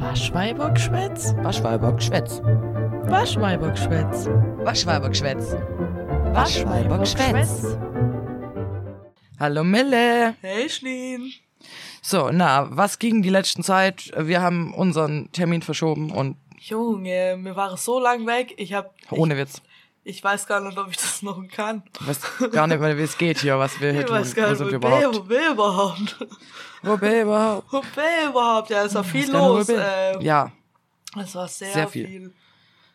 Waschweibergschwätz? Waschweibergschwätz. Waschweibergschwätz. Waschweibergschwätz. Waschweibergschwätz. Hallo Mille. Hey Schneen. So, na, was ging die letzten Zeit? Wir haben unseren Termin verschoben und Junge, mir war es so lang weg. Ich hab. ohne Witz. Ich, weiß gar nicht, ob ich das noch kann. Ich weiß gar nicht mehr, wie es geht hier, was wir hier Ich tun. weiß gar Wo nicht, sind wo überhaupt? wo bin überhaupt? Wo bin überhaupt? Wo bin ich überhaupt? Ja, es war viel los. Ähm, Ja, Es war sehr, Sehr viel. viel.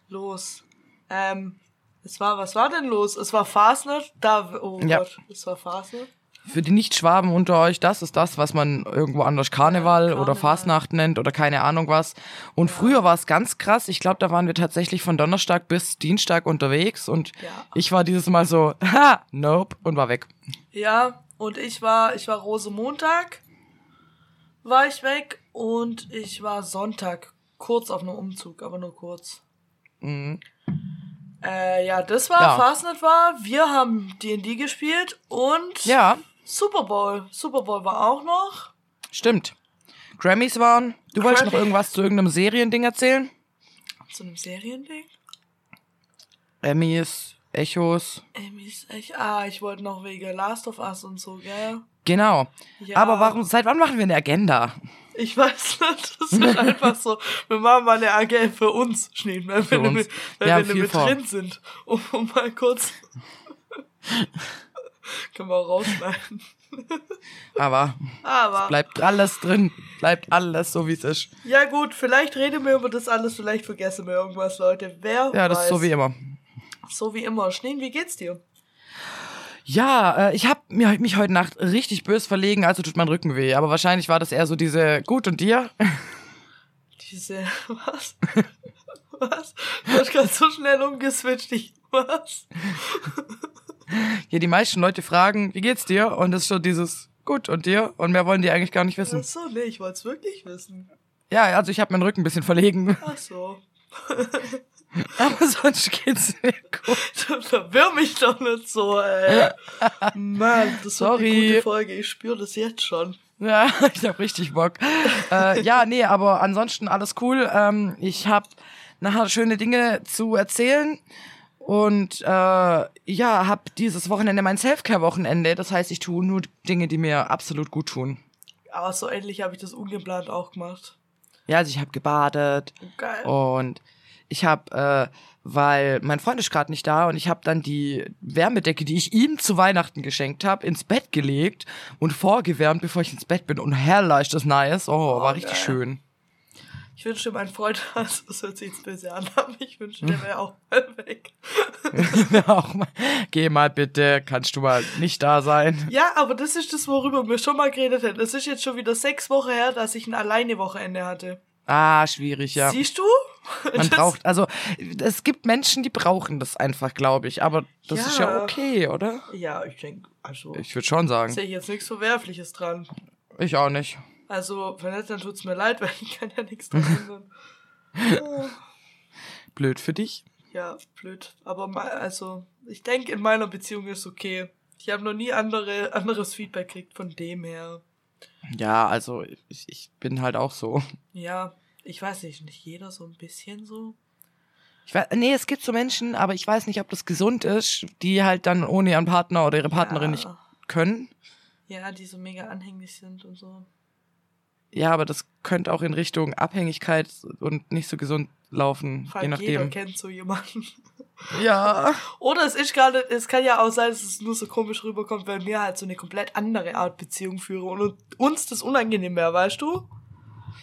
los. Ähm, es war, was war denn los? Es war Fastnet. Da, oh Ja. Gott, es war Fastnet. Für die Nicht-Schwaben unter euch, das ist das, was man irgendwo anders Karneval, Ja, oder Karneval. Fastnacht nennt oder keine Ahnung was. Und früher war es ganz krass. Ich glaube, da waren wir tatsächlich von Donnerstag bis Dienstag unterwegs und Ja. ich war dieses Mal so, ha, nope, und war weg. Ja, und ich war, ich war Rosemontag, war ich weg und ich war Sonntag kurz auf einem Umzug, aber nur kurz. Mhm. Äh, ja, das war, Ja. Fastnet war, wir haben D&D gespielt und Ja, Super Bowl. Super Bowl war auch noch. stimmt. Grammys waren. Du wolltest noch irgendwas zu irgendeinem Seriending erzählen? Zu einem Seriending. Emmys, Echos. Emmys, echt, ah, ich wollte noch wegen Last of Us und so, gell? Genau. Ja. Aber warum, seit wann machen wir eine Agenda? Ich weiß nicht, das ist einfach so. Wir machen mal eine AG für uns, Schnee, wenn, Für wir, uns. Mit, wenn Wir wir mit vor. drin sind. Um, um mal kurz. Können wir auch rausschneiden. Aber Aber. bleibt alles drin. Bleibt alles so, wie es ist. Ja, gut, vielleicht reden wir über das alles, vielleicht vergessen wir irgendwas, Leute. Wer Ja, das weiß. ist so wie immer. So wie immer. Schnee, wie geht's dir? Ja, äh, ich habe mir mich heute Nacht richtig bös verlegen, also tut mein Rücken weh. Aber wahrscheinlich war das eher so diese Gut und dir? Diese. Was? Was? Du hast gerade so schnell umgeswitcht. Ich. Was? Hier die meisten Leute fragen, wie geht's dir? Und das ist schon dieses Gut und dir? Und mehr wollen die eigentlich gar nicht wissen. Ach so, nee, ich wollte es wirklich wissen. Ja, also ich habe meinen Rücken ein bisschen verlegen. Ach so. Aber sonst geht's mir gut. Verwirr mich doch nicht so, ey. Mann, das war eine Sorry. gute Folge. Ich spüre das jetzt schon. Ja, ich hab richtig Bock. äh, ja, nee, aber ansonsten alles cool. Ähm, ich hab nachher schöne Dinge zu erzählen. Und äh, ja, hab dieses Wochenende mein Selfcare-Wochenende. Das heißt, ich tue nur Dinge, die mir absolut gut tun. Aber so ähnlich habe ich das ungeplant auch gemacht. Ja, also ich habe gebadet Geil. und ich habe, äh, weil mein Freund ist gerade nicht da und ich habe dann die Wärmedecke, die ich ihm zu Weihnachten geschenkt habe, ins Bett gelegt und vorgewärmt, bevor ich ins Bett bin. Und herrlich, ist das nice. Oh, war richtig geil. schön. Ich wünschte, mein Freund, also das hört sich jetzt böse an, aber ich wünschte, der wäre auch mal weg. Auch mal, geh mal bitte, kannst du mal nicht da sein. Ja, aber das ist das, worüber wir schon mal geredet haben. Es ist jetzt schon wieder sechs Wochen her, dass ich ein Alleine-Wochenende hatte. Ah, schwierig, ja. Siehst du? Man Das- braucht, also es gibt Menschen, die brauchen das einfach, glaube ich. Aber das Ja. ist ja okay, oder? Ja, ich denke, also, Ich würde schon sagen. sehe ich jetzt nichts Verwerfliches dran. Ich auch nicht. Also, wenn nicht, dann tut's mir leid, weil ich kann ja nichts dran ändern. Blöd für dich. ja, blöd. Aber mal, also, ich denke, in meiner Beziehung ist okay. Ich habe noch nie andere, anderes Feedback gekriegt von dem her. Ja, also ich, ich bin halt auch so. Ja, ich weiß nicht, nicht jeder so ein bisschen so. Ich weiß, nee, es gibt so Menschen, aber ich weiß nicht, ob das gesund ist, die halt dann ohne ihren Partner oder ihre Partnerin nicht Ja. können. Ja, die so mega anhänglich sind und so. Ja, aber das könnte auch in Richtung Abhängigkeit und nicht so gesund laufen, Vor je allem jeder nachdem. kennt so jemanden. Ja. Oder es ist gerade, es kann ja auch sein, dass es nur so komisch rüberkommt, weil wir halt so eine komplett andere Art Beziehung führen und uns das unangenehm wäre, weißt du?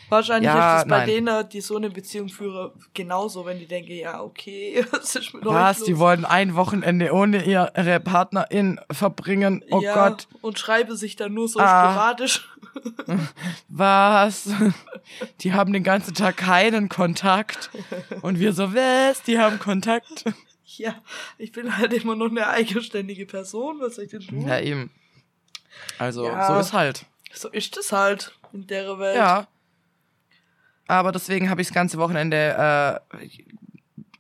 Wahrscheinlich Ja, ist es bei denen, die so eine Beziehung führen, genauso, wenn die denken, ja, okay, was ist mit Was? los? Die wollen ein Wochenende ohne ihre Partnerin verbringen. Oh ja, Gott. Und schreibe sich dann nur so Ah. sporadisch. Was? Die haben den ganzen Tag keinen Kontakt. Und wir so, was? Die haben Kontakt. Ja, ich bin halt immer noch eine eigenständige Person, was soll ich denn tun? Ja, eben. Also, Ja. so ist halt. So ist es halt in der Welt. Ja. Aber deswegen habe ich das ganze Wochenende äh,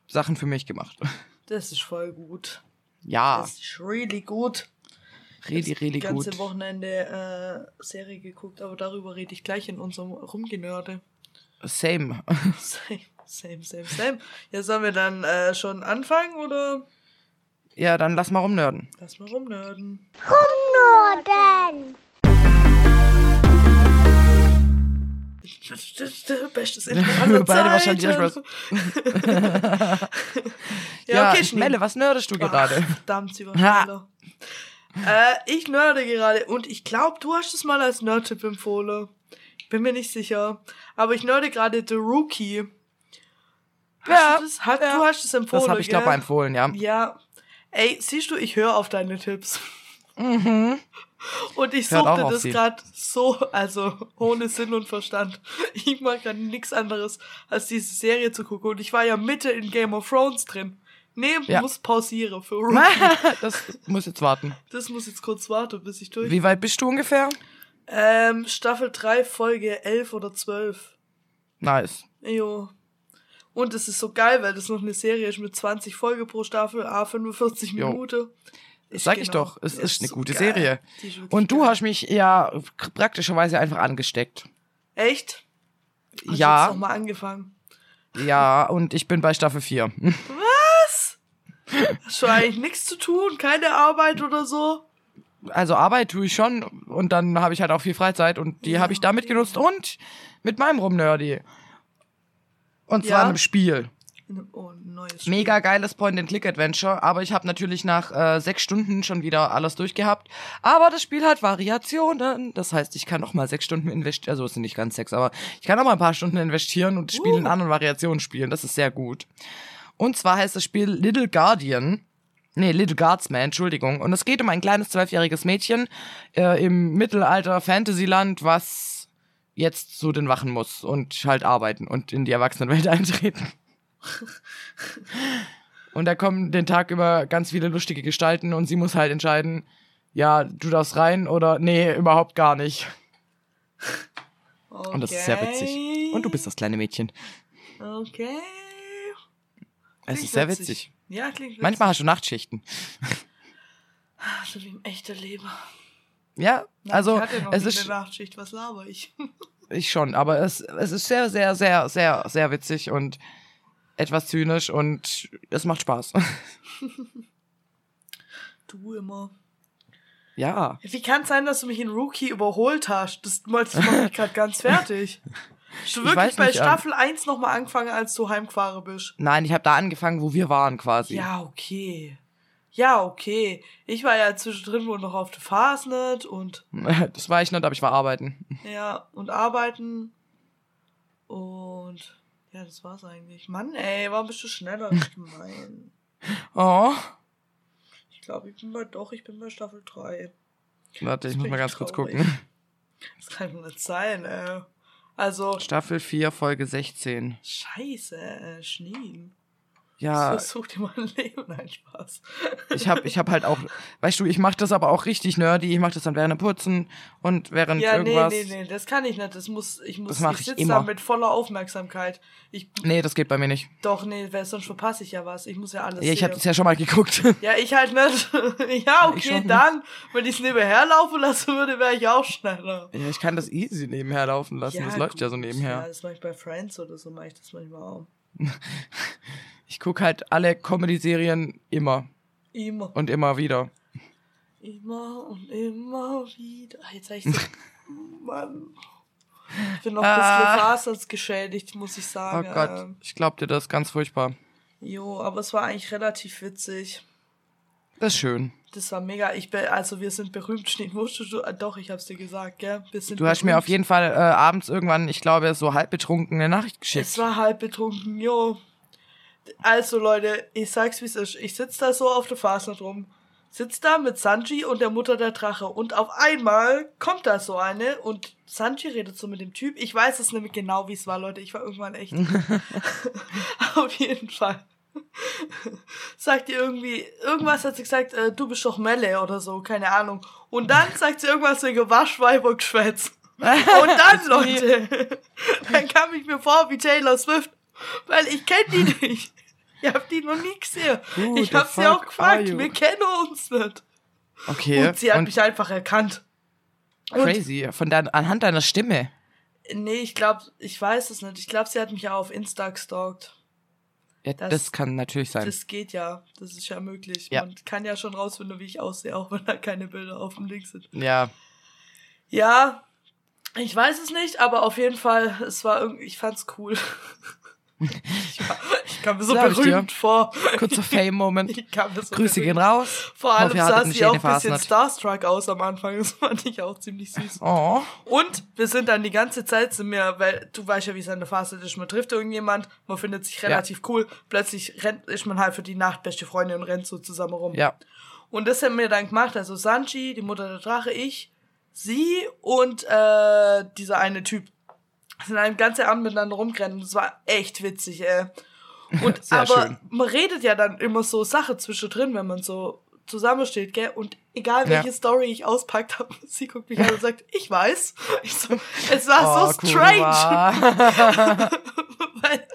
Sachen für mich gemacht. Das ist voll gut. Ja, Das ist really gut. Really, really das ganze gut. Wochenende äh, Serie geguckt, aber darüber rede ich gleich in unserem Rumgenörde. Same. Same, same, same, same. Ja, sollen wir dann äh, schon anfangen oder Ja, dann lass mal rumnörden. lass mal rumnörden? Norden. Bestes Intro aller Beide wahrscheinlich. Spaß. ja, Ja, okay, Schnee. Melle, was nördest du gerade? Verdammt, sie war schneller. Äh, ich nörde gerade und ich glaube, du hast es mal als Nerd-Tipp empfohlen. Ich bin mir nicht sicher. Aber ich nörde gerade The Rookie. Hast Ja, du das? Hat, ja. Du hast es empfohlen, Das habe ich, glaube ich, empfohlen, ja. Ja. Ey, siehst du, ich höre auf deine Tipps. Und ich suchte das gerade so, also ohne Sinn und Verstand. Ich mag gerade nichts anderes, als diese Serie zu gucken. Und ich war ja Mitte in Game of Thrones drin. Nee, Ja. muss pausieren für Rookie. das muss jetzt warten. Das muss jetzt kurz warten, bis ich durch. Wie weit bist du ungefähr? Ähm, Staffel 3, Folge 11 oder 12. Nice. Jo. Und es ist so geil, weil das noch eine Serie ist mit 20 Folge pro Staffel, a 45 Jo. Minuten. Ist Sag ich genau. doch, es Ja, ist eine so gute geil. Serie. Ist Und du geil. hast mich ja praktischerweise einfach angesteckt. Echt? Hast du jetzt Ja, noch mal angefangen. ja, und ich bin bei Staffel 4. Hast du eigentlich nichts zu tun? Keine Arbeit oder so? Also Arbeit tue ich schon und dann habe ich halt auch viel Freizeit und die habe ich damit genutzt und mit meinem Rumnerdy. Und zwar Ja? in einem Spiel. In Oh, Spiel. Mega geiles Point-and-Click-Adventure, aber ich habe natürlich nach äh, sechs Stunden schon wieder alles durchgehabt. Aber das Spiel hat Variationen. Das heißt, ich kann noch mal sechs Stunden investieren. Also es sind nicht ganz sechs, aber ich kann noch mal ein paar Stunden investieren und das Spiel in Uh. anderen Variationen spielen. Das ist sehr gut. Und zwar heißt das Spiel Little Guardian. Nee, Little Guardsman, Entschuldigung. Und es geht um ein kleines zwölfjähriges Mädchen äh, im Mittelalter Fantasyland, was jetzt zu den Wachen muss und halt arbeiten und in die Erwachsenenwelt eintreten. Und da kommen den Tag über ganz viele lustige Gestalten und sie muss halt entscheiden, ja, du darfst rein oder nee, überhaupt gar nicht. Und das ist sehr witzig. Und du bist das kleine Mädchen. Okay. Es Klingt ist sehr witzig. witzig. Ja, klingt witzig. Manchmal hast du Nachtschichten. So wie im echten Leben. Ja, Na, also ich hatte noch es ist eine Nachtschicht, was laber ich? ich schon, aber es, es ist sehr, sehr, sehr, sehr, sehr witzig und etwas zynisch und es macht Spaß. Du immer. ja. Wie kann es sein, dass du mich in Rookie überholt hast? Das macht mich gerade ganz fertig. Hast du Ich wirklich bei nicht, ähm, Staffel 1 nochmal angefangen, als du heimgefahren bist? Nein, ich habe da angefangen, wo wir waren quasi. Ja, okay. Ja, okay. Ich war ja zwischendrin wohl noch auf der Fastnet und Das war ich nicht, aber ich war arbeiten. ja, und arbeiten. Und ja, das war's eigentlich. Mann, ey, warum bist du schneller als gemein? Oh. Ich glaube, ich bin bei doch, ich bin bei Staffel 3. Warte, ich Jetzt muss mal ich ganz kurz traurig. gucken. Das kann doch nicht sein, ey. Also, Staffel 4, Folge 16. scheiße, äh, Schnee. Ja, Versuch dir mal ein Leben, nein, Spaß. ich hab, ich hab halt auch, weißt du, ich mach das aber auch richtig nerdy. Ich mach das dann während dem Putzen und während Ja, nee, irgendwas. nee, nee, das kann ich nicht. Das muss, ich muss, Das ich ich sitze da mit voller Aufmerksamkeit. Ich, Nee, das geht bei mir nicht. doch, nee, weil sonst verpasse ich ja was. Ich muss ja alles Ja, ich hab sehen. das ja schon mal geguckt. Ja, ich halt nicht. ja, okay, dann, wenn ich es nebenher laufen lassen würde, wäre ich auch schneller. ja, ich kann das easy nebenher laufen lassen. das läuft ja so gut. Ja, nebenher. das mache ich bei Friends oder so, mache ich das manchmal auch. Ich guck halt alle Comedy-Serien immer Immer, und immer wieder. immer und immer wieder. Ah, Jetzt sag ich so, Mann. Ich bin noch Ah. ein bisschen fasensgeschädigt, muss ich Oh sagen. Gott, Ähm, ich glaub dir das ist ganz furchtbar. jo, aber es war eigentlich relativ witzig. Das ist schön. Das war mega. Ich bin, also wir sind berühmt, Schnee. Wusstest du? Ah, Doch, ich hab's dir gesagt, gell? Wir sind Du hast mir berühmt. auf jeden Fall äh, abends irgendwann, ich glaube, so halb betrunken eine Nachricht geschickt. Es war halb betrunken, jo. Also Leute, ich sag's wie es ist. Ich sitz da so auf der Fasnet rum. Sitz da mit Sanji und der Mutter der Drache. Und auf einmal kommt da so eine und Sanji redet so mit dem Typ. Ich weiß es nämlich genau, wie es war, Leute. Ich war irgendwann echt. auf jeden Fall. sagt ihr irgendwie, irgendwas hat sie gesagt, äh, du bist doch Melle oder so, keine Ahnung. Und dann sagt sie irgendwas wegen Waschweibergeschwätz. Und dann, Leute, dann kam ich mir vor wie Taylor Swift, weil ich kenne die nicht. Ich habe die noch nie gesehen. Who ich habe sie auch gefragt, wir kennen uns nicht. Okay. Und sie hat und mich einfach erkannt. Und crazy. Von dein, anhand deiner Stimme. Nee, ich glaube, ich weiß es nicht. Ich glaube, sie hat mich ja auf Insta gestalkt. Ja, das, Das- kann natürlich sein. Das geht ja. Das ist ja möglich. Ja. Man kann ja schon rausfinden, wie ich aussehe, auch wenn da keine Bilder auf dem Link sind. ja, Ja, ich weiß es nicht, aber auf jeden Fall, es war irgendwie, ich fand's cool. ich, kam mir so Glaub berühmt vor. kurzer Fame-Moment. Mir so Grüße gehen raus. Vor allem sah sie auch ein bisschen Fastnacht. starstruck aus am Anfang. Das fand ich auch ziemlich süß. Oh, Und wir sind dann die ganze Zeit sind wir, weil du weißt ja, wie es an der Phase ist, man trifft irgendjemand, man findet sich relativ cool, plötzlich rennt, ist man halt für die Nacht beste Freundin und rennt so zusammen rum. ja. Und das haben wir dann gemacht, also Sanji, die Mutter der Drache, ich, sie und äh, dieser eine Typ sind einen ganzen Abend miteinander rumgerannt. Das war echt witzig, ey. Und Sehr aber schön. man redet ja dann immer so Sache zwischendrin, wenn man so zusammensteht, gell? Und egal Ja. welche Story ich auspackt habe, sie guckt mich an und sagt, ich weiß. Ich so, es war Oh, so strange. Weil,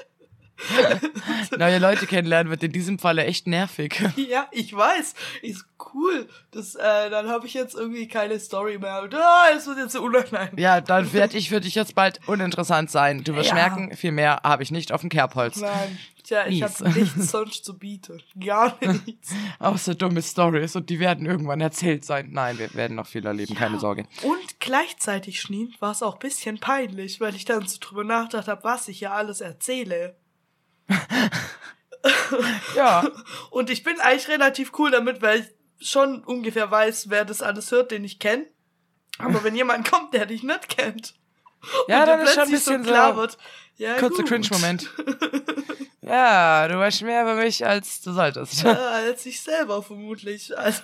Neue Leute kennenlernen wird in diesem Falle echt nervig. ja, ich weiß. Ist cool. Das, äh, dann habe ich jetzt irgendwie keine Story mehr. Und, ah, es wird jetzt so unangenehm. Ja, dann werde ich für dich jetzt bald uninteressant sein. Du wirst Ja. merken, viel mehr habe ich nicht auf dem Kerbholz. Nein. Tja, ich habe nichts sonst zu bieten. Gar nichts. Außer dumme Stories und die werden irgendwann erzählt sein. Nein, wir werden noch viel erleben, keine Sorge. Und gleichzeitig, Schneen, war es auch ein bisschen peinlich, weil ich dann so drüber nachgedacht habe, was ich ja alles erzähle. Ja, Und ich bin eigentlich relativ cool damit, weil ich schon ungefähr weiß, wer das alles hört, den ich kenne. Aber wenn jemand kommt, der dich nicht kennt, ja und dann ist schon ein bisschen so klar so wird, ja, kurzer. Cringe-Moment. Ja, du weißt mehr über mich, als du solltest. Äh, als ich selber vermutlich. Also,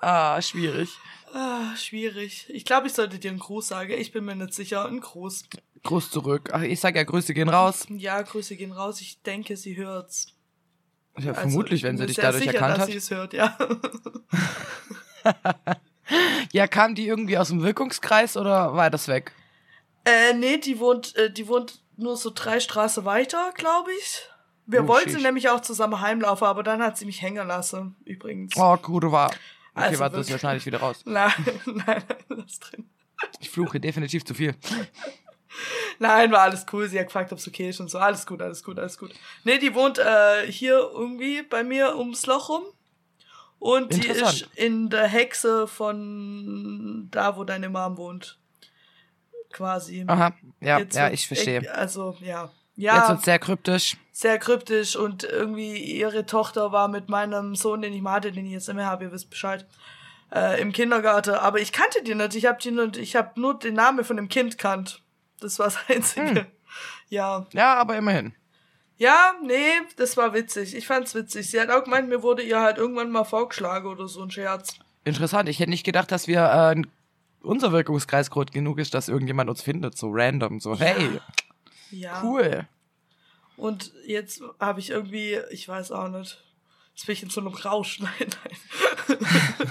Ah, schwierig. ah, schwierig. Ich glaube, ich sollte dir einen Gruß sagen. Ich bin mir nicht sicher. Ein Gruß. Gruß zurück. Ach, ich sag ja, Grüße gehen raus. Ja, Grüße gehen raus. Ich denke, sie hört's. Ja, Also, vermutlich, ich wenn sie dich sehr dadurch sicher, erkannt dass hat. sie es hört, ja. Ja, kam die irgendwie aus dem Wirkungskreis oder war das weg? Äh, nee, die wohnt, äh, die wohnt nur so drei Straße weiter, glaube ich. Wir Oh, wollten sheesh. nämlich auch zusammen heimlaufen, aber dann hat sie mich hängen lassen, übrigens. Oh, gute war. Okay, Also warte, das schneide ich wieder raus. Nein, nein, lass drin. Ich fluche definitiv zu viel. Nein, war alles cool. Sie hat gefragt, ob es okay ist und so. Alles gut, alles gut, alles gut. Nee, die wohnt äh, hier irgendwie bei mir ums Loch rum. Und die ist in der Hexe von da, wo deine Mom wohnt. Quasi. Aha, ja, Jetzt ja, ich verstehe. Also, ja. Jetzt Ja, wird's sehr kryptisch. sehr kryptisch und irgendwie ihre Tochter war mit meinem Sohn, den ich mal hatte, den ich jetzt nicht mehr habe, ihr wisst Bescheid, äh, im Kindergarten. Aber ich kannte die nicht. Ich habe die nur, ich habe nur den Namen von dem Kind kannt. Das war das Einzige. Hm. Ja. Ja, aber immerhin. Ja, nee, das war witzig. Ich fand's witzig. Sie hat auch gemeint, mir wurde ihr halt irgendwann mal vorgeschlagen oder so ein Scherz. Interessant. Ich hätte nicht gedacht, dass wir äh, unser Wirkungskreis groß genug ist, dass irgendjemand uns findet, so random, so hey, Ja. Cool. Und jetzt habe ich irgendwie, ich weiß auch nicht. Jetzt bin ich in so einem Rausch. Nein, nein.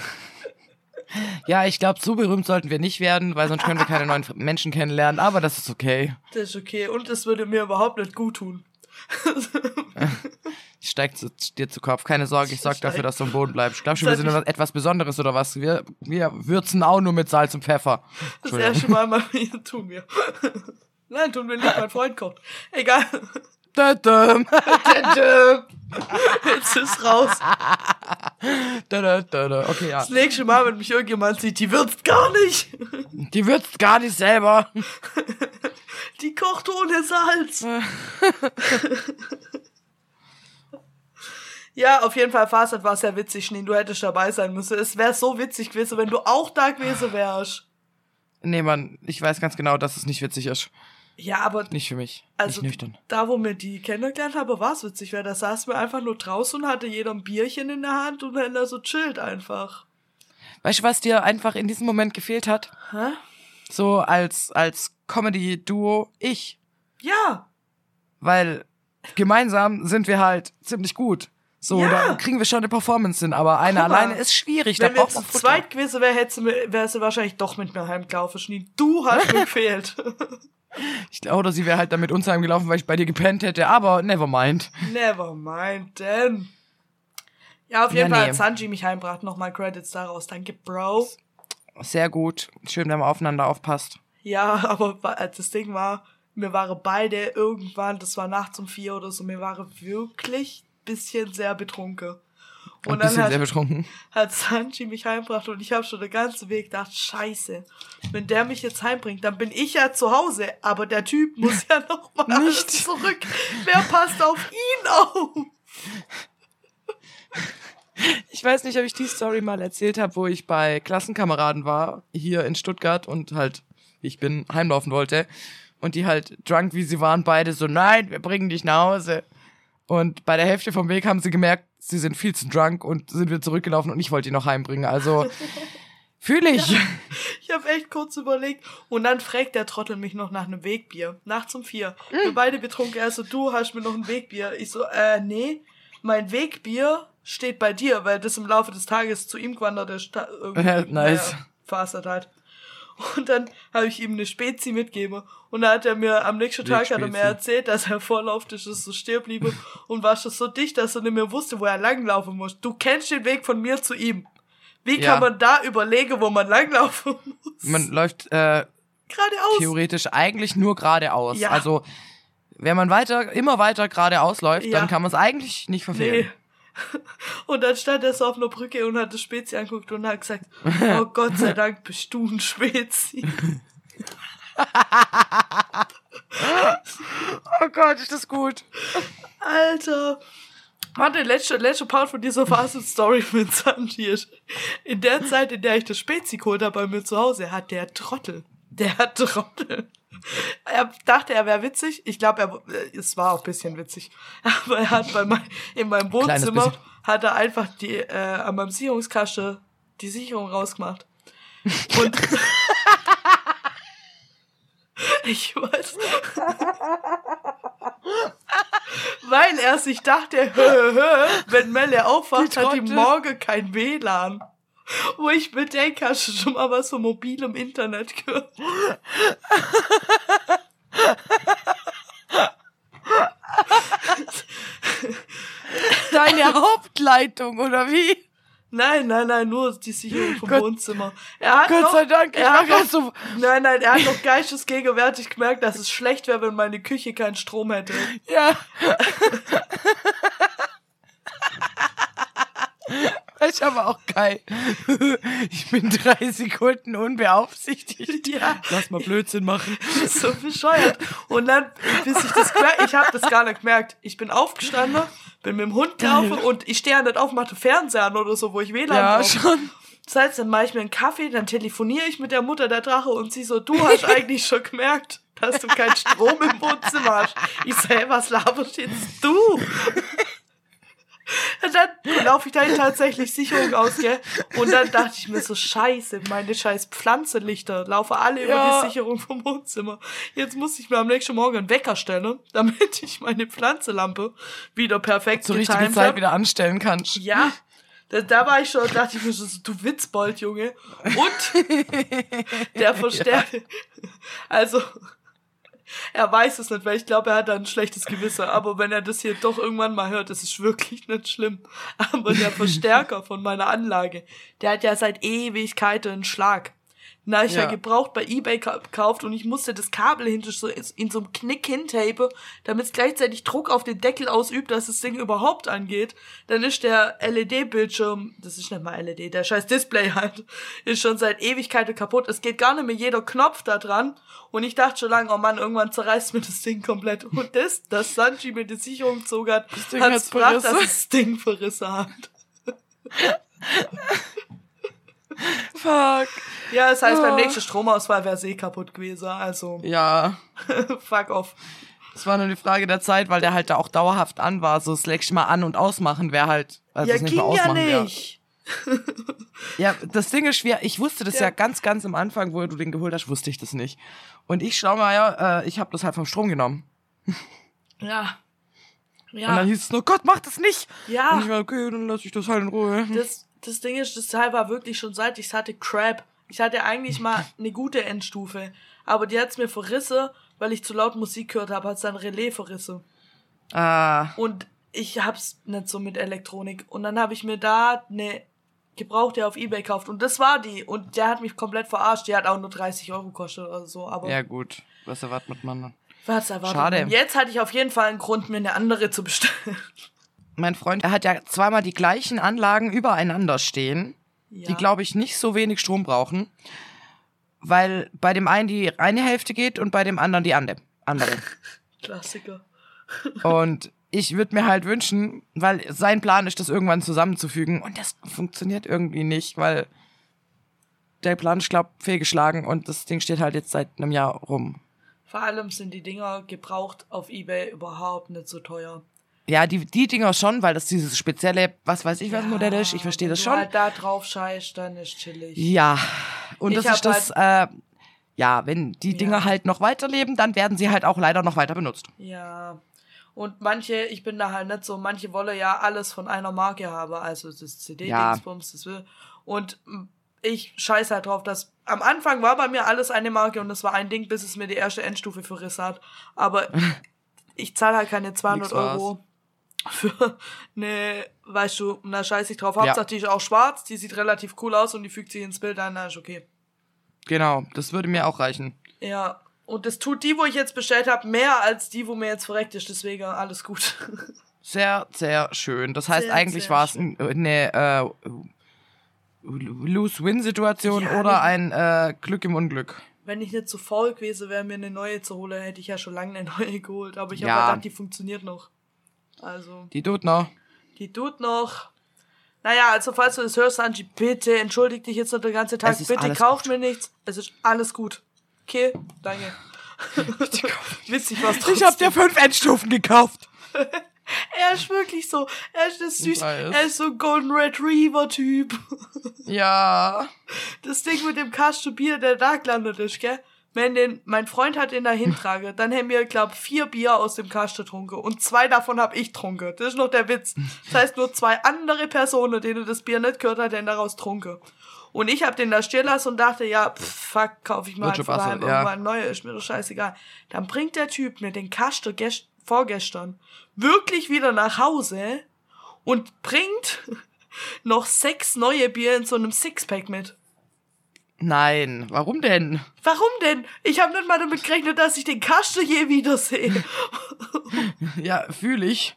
Ja, ich glaube, so berühmt sollten wir nicht werden, weil sonst können wir keine neuen Menschen kennenlernen, aber das ist okay. Das ist okay. Und es würde mir überhaupt nicht gut tun. Ich steig zu, dir zu Kopf. Keine Sorge, ich sorge dafür, dass du am Boden bleibst. Glaubst du, wir sind etwas Besonderes oder was? Wir, wir würzen auch nur mit Salz und Pfeffer. Das erste Mal mal tun wir. Nein, tun wir nicht, mein Freund kocht. Egal. Jetzt ist raus. Okay, ja. Das nächste Mal, wenn mich irgendjemand sieht, die würzt gar nicht. Die würzt gar nicht selber. Die kocht ohne Salz. ja, auf jeden Fall, Fastnet war sehr witzig, Schnee. Du hättest dabei sein müssen. Es wäre so witzig gewesen, wenn du auch da gewesen wärst. Nee, Mann, ich weiß ganz genau, dass es nicht witzig ist. Ja, aber Nicht für mich. also nicht nüchtern. da, wo wir die kennengelernt haben, war es witzig, weil da saßen wir einfach nur draußen und hatte jeder ein Bierchen in der Hand und dann da so chillt einfach. Weißt du, was dir einfach in diesem Moment gefehlt hat? Hä? So als, als Comedy-Duo ich. Ja, Weil gemeinsam sind wir halt ziemlich gut. So, Ja. da kriegen wir schon eine Performance hin, aber eine Guck mal, alleine ist schwierig. Da wenn wir braucht man zu zweit gewesen wäre, hätte sie mir- wäre sie wahrscheinlich doch mit mir heimgelaufen. Schnee, du hast mir gefehlt. Ich glaube, oder sie wäre halt damit uns heimgelaufen, weil ich bei dir gepennt hätte, aber never mind. Never mind, denn. Ja, auf jeden Ja, Fall nee. hat Sanji mich heimgebracht. Nochmal Credits daraus. Danke, Bro. Sehr gut. Schön, wenn man aufeinander aufpasst. Ja, aber äh, das Ding war, wir waren beide irgendwann, das war nachts um vier oder so, wir waren wirklich bisschen sehr betrunken. Ein Und dann bisschen hat, sehr betrunken. hat Sanji mich heimgebracht und ich habe schon den ganzen Weg gedacht, scheiße, wenn der mich jetzt heimbringt, dann bin ich ja zu Hause, aber der Typ muss ja noch mal Nicht. zurück. Wer passt auf ihn auf? Ich weiß nicht, ob ich die Story mal erzählt habe, wo ich bei Klassenkameraden war, hier in Stuttgart und halt, wie ich bin, heimlaufen wollte. Und die halt drunk wie sie waren, beide so, nein, wir bringen dich nach Hause. Und bei der Hälfte vom Weg haben sie gemerkt, sie sind viel zu drunk und sind wieder zurückgelaufen und ich wollte die noch heimbringen. Also, fühle ich. Ich habe echt kurz überlegt. Und dann fragt der Trottel mich noch nach einem Wegbier. Nachts um vier. Wir beide betrunken. Er so, du hast mir noch ein Wegbier. Ich so, äh, nee. Mein Wegbier steht bei dir, weil das im Laufe des Tages zu ihm gewandert ist. Irgendwie, Ja, nice. naja, Fasert halt. Und dann habe ich ihm eine Spezi mitgegeben. Und dann hat er mir am nächsten Tag hat er mir erzählt, dass er vorlauft ist, ist so stehen bliebe und war schon so dicht, dass er nicht mehr wusste, wo er langlaufen muss. Du kennst den Weg von mir zu ihm. Wie Ja. kann man da überlegen, wo man langlaufen muss? Man läuft äh, Geradeaus. theoretisch eigentlich nur geradeaus. Ja. Also, wenn man weiter, immer weiter geradeaus läuft, Ja. dann kann man es eigentlich nicht verfehlen. Nee. Und dann stand er so auf einer Brücke und hat das Spezi angeguckt und hat gesagt, oh Gott sei Dank bist du ein Spezi. Oh Gott, ist das gut. Alter. Warte, letzte, letzte Part von dieser Fast-Story mit Sanji ist, in der Zeit, in der ich das Spezi geholt habe bei mir zu Hause, hat der Trottel, der hat Trottel. Er dachte, er wäre witzig. Ich glaube, er, äh, es war auch ein bisschen witzig. Aber er hat bei mein, in meinem Wohnzimmer, hat er einfach die, äh, an meinem Sicherungskasten die Sicherung rausgemacht. Und ich weiß. Weil er sich dachte, hö, hö, wenn Melle aufwacht, Die hat die morgen kein WLAN. Wo ich mir denke, hast du schon mal was von mobilem Internet gehört? Deine Hauptleitung, oder wie? Nein, nein, nein, nur die Sicherung vom Gott- Wohnzimmer. Er hat Gott noch, sei Dank, ich er hat noch, so. Nein, nein, er hat noch geistesgegenwärtig gemerkt, dass es schlecht wäre, wenn meine Küche keinen Strom hätte. Ja. ist aber auch geil. Ich bin drei Sekunden unbeaufsichtigt. Ja. Lass mal Blödsinn machen. so bescheuert. Und dann, bis ich das ich habe das gar nicht gemerkt. Ich bin aufgestanden, bin mit dem Hund gelaufen und ich stehe nicht auf, mache Fernseher an oder so, wo ich WLAN Ja, brauche. schon. Das heißt, dann mache ich mir einen Kaffee, dann telefoniere ich mit der Mutter der Drache und sie so, du hast eigentlich schon gemerkt, dass du keinen Strom im Wohnzimmer hast. Ich hey, was laberst jetzt du? Und dann laufe ich da tatsächlich Sicherung aus, gell? Und dann dachte ich mir so, scheiße, meine scheiß Pflanzenlichter laufen alle über Ja. die Sicherung vom Wohnzimmer. Jetzt muss ich mir am nächsten Morgen einen Wecker stellen, damit ich meine Pflanzelampe wieder perfekt Zur richtigen Zeit hab. wieder anstellen kannst. Ja. Da, da war ich schon, dachte ich mir so, du Witzbold, Junge. Und der Verstärker. Also, er weiß es nicht, weil ich glaube, er hat da ein schlechtes Gewissen. Aber wenn er das hier doch irgendwann mal hört, das ist wirklich nicht schlimm. Aber der Verstärker von meiner Anlage, der hat ja seit Ewigkeiten einen Schlag. Na, ich ja. Ja. gebraucht bei Ebay ka- gekauft und ich musste das Kabel hinter so in so einem Knick hintape, damit es gleichzeitig Druck auf den Deckel ausübt, dass das Ding überhaupt angeht. Dann ist der LED-Bildschirm, das ist nicht mal LED, der scheiß Display halt, ist schon seit Ewigkeiten kaputt. Es geht gar nicht mehr jeder Knopf da dran. Und ich dachte schon lange, oh Mann, irgendwann zerreißt mir das Ding komplett. Und das, dass Sanji mir die Sicherung gezogen hat, hat's gebracht, dass das Ding verrissen hat. Fuck. Ja, das heißt, beim Oh. nächsten Stromausfall wäre See kaputt gewesen. Also, Ja. fuck off. Es war nur eine Frage der Zeit, weil der halt da auch dauerhaft an war. So das nächste Mal an- und ausmachen wäre halt, also ja, es nicht ging ja nicht. Ja, das Ding ist schwer. Ich wusste das Ja. ja. ganz, ganz am Anfang, wo du den geholt hast, wusste ich das nicht. Und ich schau mal, ja, äh, ich habe das halt vom Strom genommen. Ja. Und Ja. dann hieß es nur, Gott, mach das nicht. Ja. Und ich war, okay, dann lass ich das halt in Ruhe. Das, das Ding ist, das Teil war wirklich schon seit ich hatte Crap. Ich hatte eigentlich mal eine gute Endstufe. Aber die hat's mir verrissen, weil ich zu laut Musik gehört habe, hat's dann Relais verrissen. Ah, Und ich hab's nicht so mit Elektronik. Und dann habe ich mir da eine Gebrauchte auf Ebay kauft. Und das war die. Und der hat mich komplett verarscht. Die hat auch nur 30 Euro gekostet oder so. Aber Ja, gut. Was erwartet man? was erwartet Schade. man? Jetzt hatte ich auf jeden Fall einen Grund, mir eine andere zu bestellen. Mein Freund, er hat ja zweimal die gleichen Anlagen übereinander stehen, Ja. die, glaube ich, nicht so wenig Strom brauchen, weil bei dem einen die eine Hälfte geht und bei dem anderen die ande- andere. Klassiker. Und ich würde mir halt wünschen, weil sein Plan ist, das irgendwann zusammenzufügen. Und das funktioniert irgendwie nicht, weil der Plan ist, glaub, fehlgeschlagen und das Ding steht halt jetzt seit einem Jahr rum. Vor allem sind die Dinger gebraucht auf Ebay überhaupt nicht so teuer. Ja, die, die Dinger schon, weil das dieses spezielle, was weiß ich, was Modell ist. Ich verstehe wenn das du schon. halt da drauf scheißt, dann ist chillig. Ja. Und Ich das ist das, äh, ja, wenn die Dinger halt noch weiterleben, dann werden sie halt auch leider noch weiter benutzt. Ja. Und manche, ich bin da halt nicht so, manche wollen ja alles von einer Marke haben, also das CD-Dingsbums, das will. Und ich scheiß halt drauf, dass am Anfang war bei mir alles eine Marke und das war ein Ding, bis es mir die erste Endstufe für Riss hat. Aber ich zahle halt keine 200 Nix war's. Euro für eine, weißt du, na scheiß ich drauf. Ja. Hauptsache die ist auch schwarz, die sieht relativ cool aus und die fügt sich ins Bild ein, na ist okay. Genau, das würde mir auch reichen. Ja, und das tut die, wo ich jetzt bestellt habe, mehr als die, wo mir jetzt verreckt ist. Deswegen alles gut. Sehr, sehr schön. Das heißt, Sehr, eigentlich war es ein- eine äh, Lose-Win-Situation Ja, oder ein äh, Glück im Unglück. Wenn ich nicht so faul gewesen wäre, mir eine neue zu holen, hätte ich ja schon lange eine neue geholt. Aber ich habe Ja. gedacht, die funktioniert noch. Also, Die tut noch. die tut noch. Naja, also falls du das hörst, Angie, bitte entschuldig dich jetzt noch den ganzen Tag. Bitte kauf gut. mir nichts. Es ist alles gut. Okay, danke. Witzig was Ich hab dir fünf Endstufen gekauft. Er ist wirklich so. Er ist das süß. Er ist so ein Golden Retriever Typ. Ja. Das Ding mit dem Kasten Bier, der da gelandet ist, gell? Wenn den, mein Freund hat den da hintrage, dann haben wir, glaub, vier Bier aus dem Kasten getrunken und zwei davon hab ich getrunken. Das ist noch der Witz. Das heißt, nur zwei andere Personen, denen das Bier nicht gehört hat, haben daraus getrunken. Und ich hab den da stehen lassen und dachte, ja, pff, fuck, kauf ich mal passen, daheim ja. irgendwann neue, ist mir doch scheißegal. Dann bringt der Typ mir den Kasten gest vorgestern wirklich wieder nach Hause und bringt noch sechs neue Bier in so einem Sixpack mit. Nein, warum denn? Warum denn? Ich habe nicht mal damit gerechnet, dass ich den Kasten je wiedersehe. Ja, fühle ich.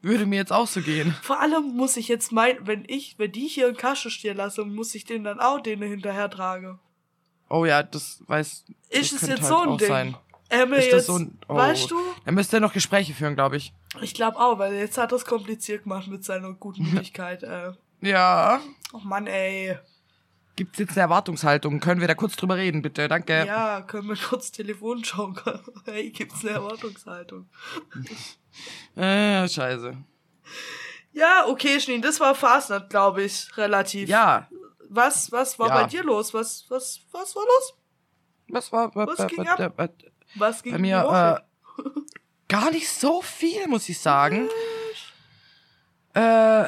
Würde mir jetzt auch so gehen. Vor allem muss ich jetzt meinen, wenn ich, wenn die hier einen Kasten stehen lasse, muss ich den dann auch denen hinterher tragen. Oh ja, das weiß. das Ist es könnte jetzt halt so ein Ding? Sein. Er mir Ist jetzt, das so ein. Oh. weißt du? Da müsst ihr noch Gespräche führen, glaube ich. Ich glaube auch, weil jetzt hat er es kompliziert gemacht mit seiner Gutmütigkeit. äh. Ja. Oh Mann, ey. Gibt's jetzt eine Erwartungshaltung? Können wir da kurz drüber reden, bitte? Danke. Ja, können wir kurz Telefon schauen? hey, gibt's eine Erwartungshaltung? Äh, scheiße. Ja, okay, Schneen, das war Fastnet, glaube ich, relativ. Ja. Was, was war Ja. bei dir los? Was, was, was war los? Was war. Was ging ab? äh, Was ging Bei mir äh, gar nicht so viel, muss ich sagen. Äh,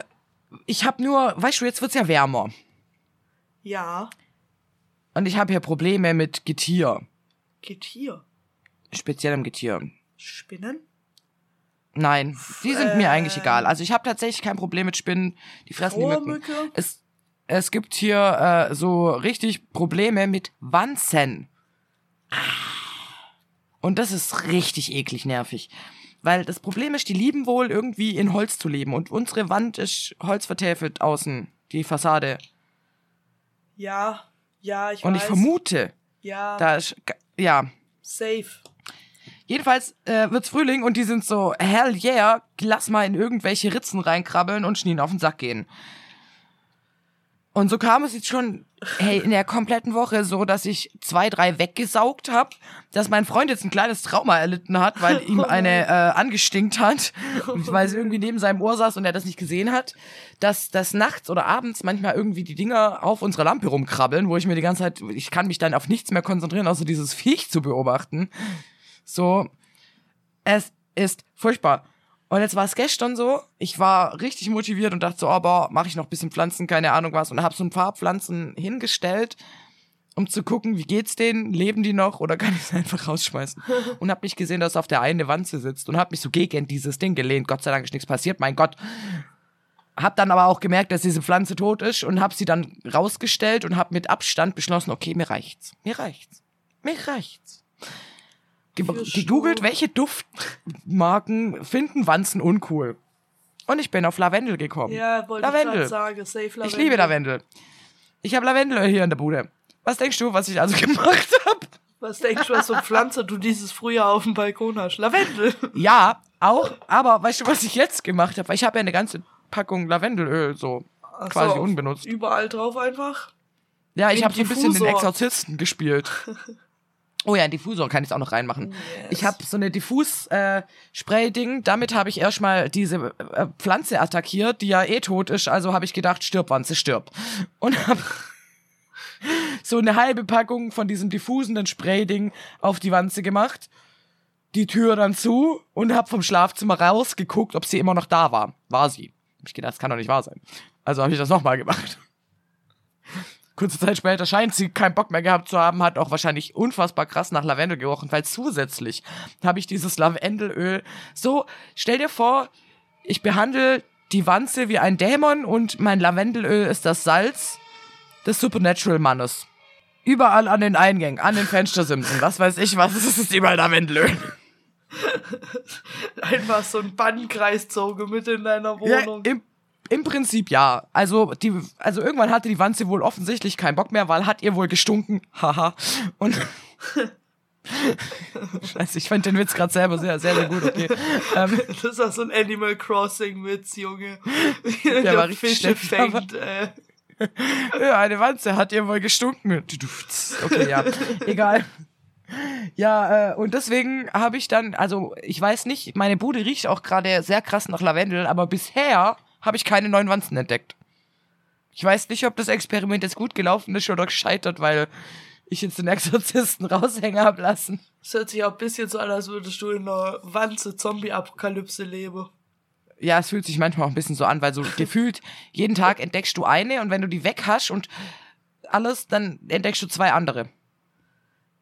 ich habe nur, weißt du, jetzt wird's ja wärmer. Ja, Und ich habe hier Probleme mit Getier. Getier. Speziell im Getier. Spinnen? Nein, die sind mir eigentlich Ähm. egal. Also ich habe tatsächlich kein Problem mit Spinnen. Die fressen die Mücken. Es, es gibt hier äh, so richtig Probleme mit Wanzen. Und das ist richtig eklig nervig. Weil das Problem ist, die lieben wohl irgendwie in Holz zu leben. Und unsere Wand ist holzvertäfelt außen, die Fassade. Ja, ja, ich Und weiß. ich vermute, Ja, da ist, ja. safe. Jedenfalls äh, wird's Frühling und die sind so, hell yeah, lass mal in irgendwelche Ritzen reinkrabbeln und Schneen auf den Sack gehen. Und so kam es jetzt schon, hey, in der kompletten Woche so, dass ich zwei, drei weggesaugt habe, dass mein Freund jetzt ein kleines Trauma erlitten hat, weil ihm eine äh, angestinkt hat, weil sie irgendwie neben seinem Ohr saß und er das nicht gesehen hat, dass das nachts oder abends manchmal irgendwie die Dinger auf unserer Lampe rumkrabbeln, wo ich mir die ganze Zeit, ich kann mich dann auf nichts mehr konzentrieren, außer dieses Viech zu beobachten. So, es ist furchtbar. Und jetzt war es gestern so, ich war richtig motiviert und dachte so, oh, boah, mach ich noch ein bisschen Pflanzen, keine Ahnung was. Und habe so ein paar Pflanzen hingestellt, um zu gucken, wie geht's denen, leben die noch oder kann ich sie einfach rausschmeißen. Und habe nicht gesehen, dass auf der einen Wanze sitzt und habe mich so gegen dieses Ding gelehnt. Gott sei Dank ist nichts passiert, mein Gott. hab dann aber auch gemerkt, dass diese Pflanze tot ist und hab sie dann rausgestellt und hab mit Abstand beschlossen, okay, mir reicht's. Mir reicht's. Mir reicht's. Gegoogelt, welche Duftmarken finden Wanzen uncool. Und ich bin auf Lavendel gekommen. Ja, wollte ich Lavendel. gerade sagen. Safe Lavendel. Ich liebe Lavendel. Ich habe Lavendelöl hier in der Bude. Was denkst du, was ich also gemacht habe? Was denkst du, was für eine Pflanze du dieses Frühjahr auf dem Balkon hast? Lavendel. Ja, auch. Aber weißt du, was ich jetzt gemacht habe? Weil ich habe ja eine ganze Packung Lavendelöl so Ach quasi so, unbenutzt. Überall drauf einfach. Ja, ich habe so ein bisschen den. Exorzisten gespielt. Oh ja, einen Diffusor kann ich auch noch reinmachen. Ich habe so eine Diffus-Spray-Ding. Damit habe ich erstmal diese äh, Pflanze attackiert, die ja eh tot ist. Also habe ich gedacht, stirb, Wanze, stirb. Und habe so eine halbe Packung von diesem diffusenden Spray-Ding auf die Wanze gemacht. Die Tür dann zu und habe vom Schlafzimmer rausgeguckt, ob sie immer noch da war. War sie. Hab ich gedacht, das kann doch nicht wahr sein. Also habe ich das nochmal gemacht. Kurze Zeit später scheint sie keinen Bock mehr gehabt zu haben, hat auch wahrscheinlich unfassbar krass nach Lavendel gerochen, weil zusätzlich habe ich dieses Lavendelöl so, stell dir vor, ich behandle die Wanze wie ein Dämon und mein Lavendelöl ist das Salz des Supernatural Mannes. Überall an den Eingängen, an den Fenstersimsen, was weiß ich was, es ist überall Lavendelöl. Einfach so ein Bannkreiszoge mit in deiner Ja, Wohnung. im, Im Prinzip ja. Also, die, also irgendwann hatte die Wanze wohl offensichtlich keinen Bock mehr, weil hat ihr wohl gestunken. Haha. Und. Scheiße, ich fand den Witz gerade selber sehr, sehr, sehr gut, okay. Ähm, Das war so ein Animal Crossing Witz, Junge. Der Der, war richtig Fische schlecht, fängt. Äh. ja, eine Wanze hat ihr wohl gestunken. Okay, ja. Egal. Ja, äh, und deswegen habe ich dann, also ich weiß nicht, meine Bude riecht auch gerade sehr krass nach Lavendel, aber bisher habe ich keine neuen Wanzen entdeckt. Ich weiß nicht, ob das Experiment jetzt gut gelaufen ist oder gescheitert, weil ich jetzt den Exorzisten raushängen hab lassen. Es hört sich auch ein bisschen so an, als würdest du in einer Wanze-Zombie-Apokalypse leben. Ja, es fühlt sich manchmal auch ein bisschen so an, weil so gefühlt jeden Tag entdeckst du eine und wenn du die weg hast und alles, dann entdeckst du zwei andere.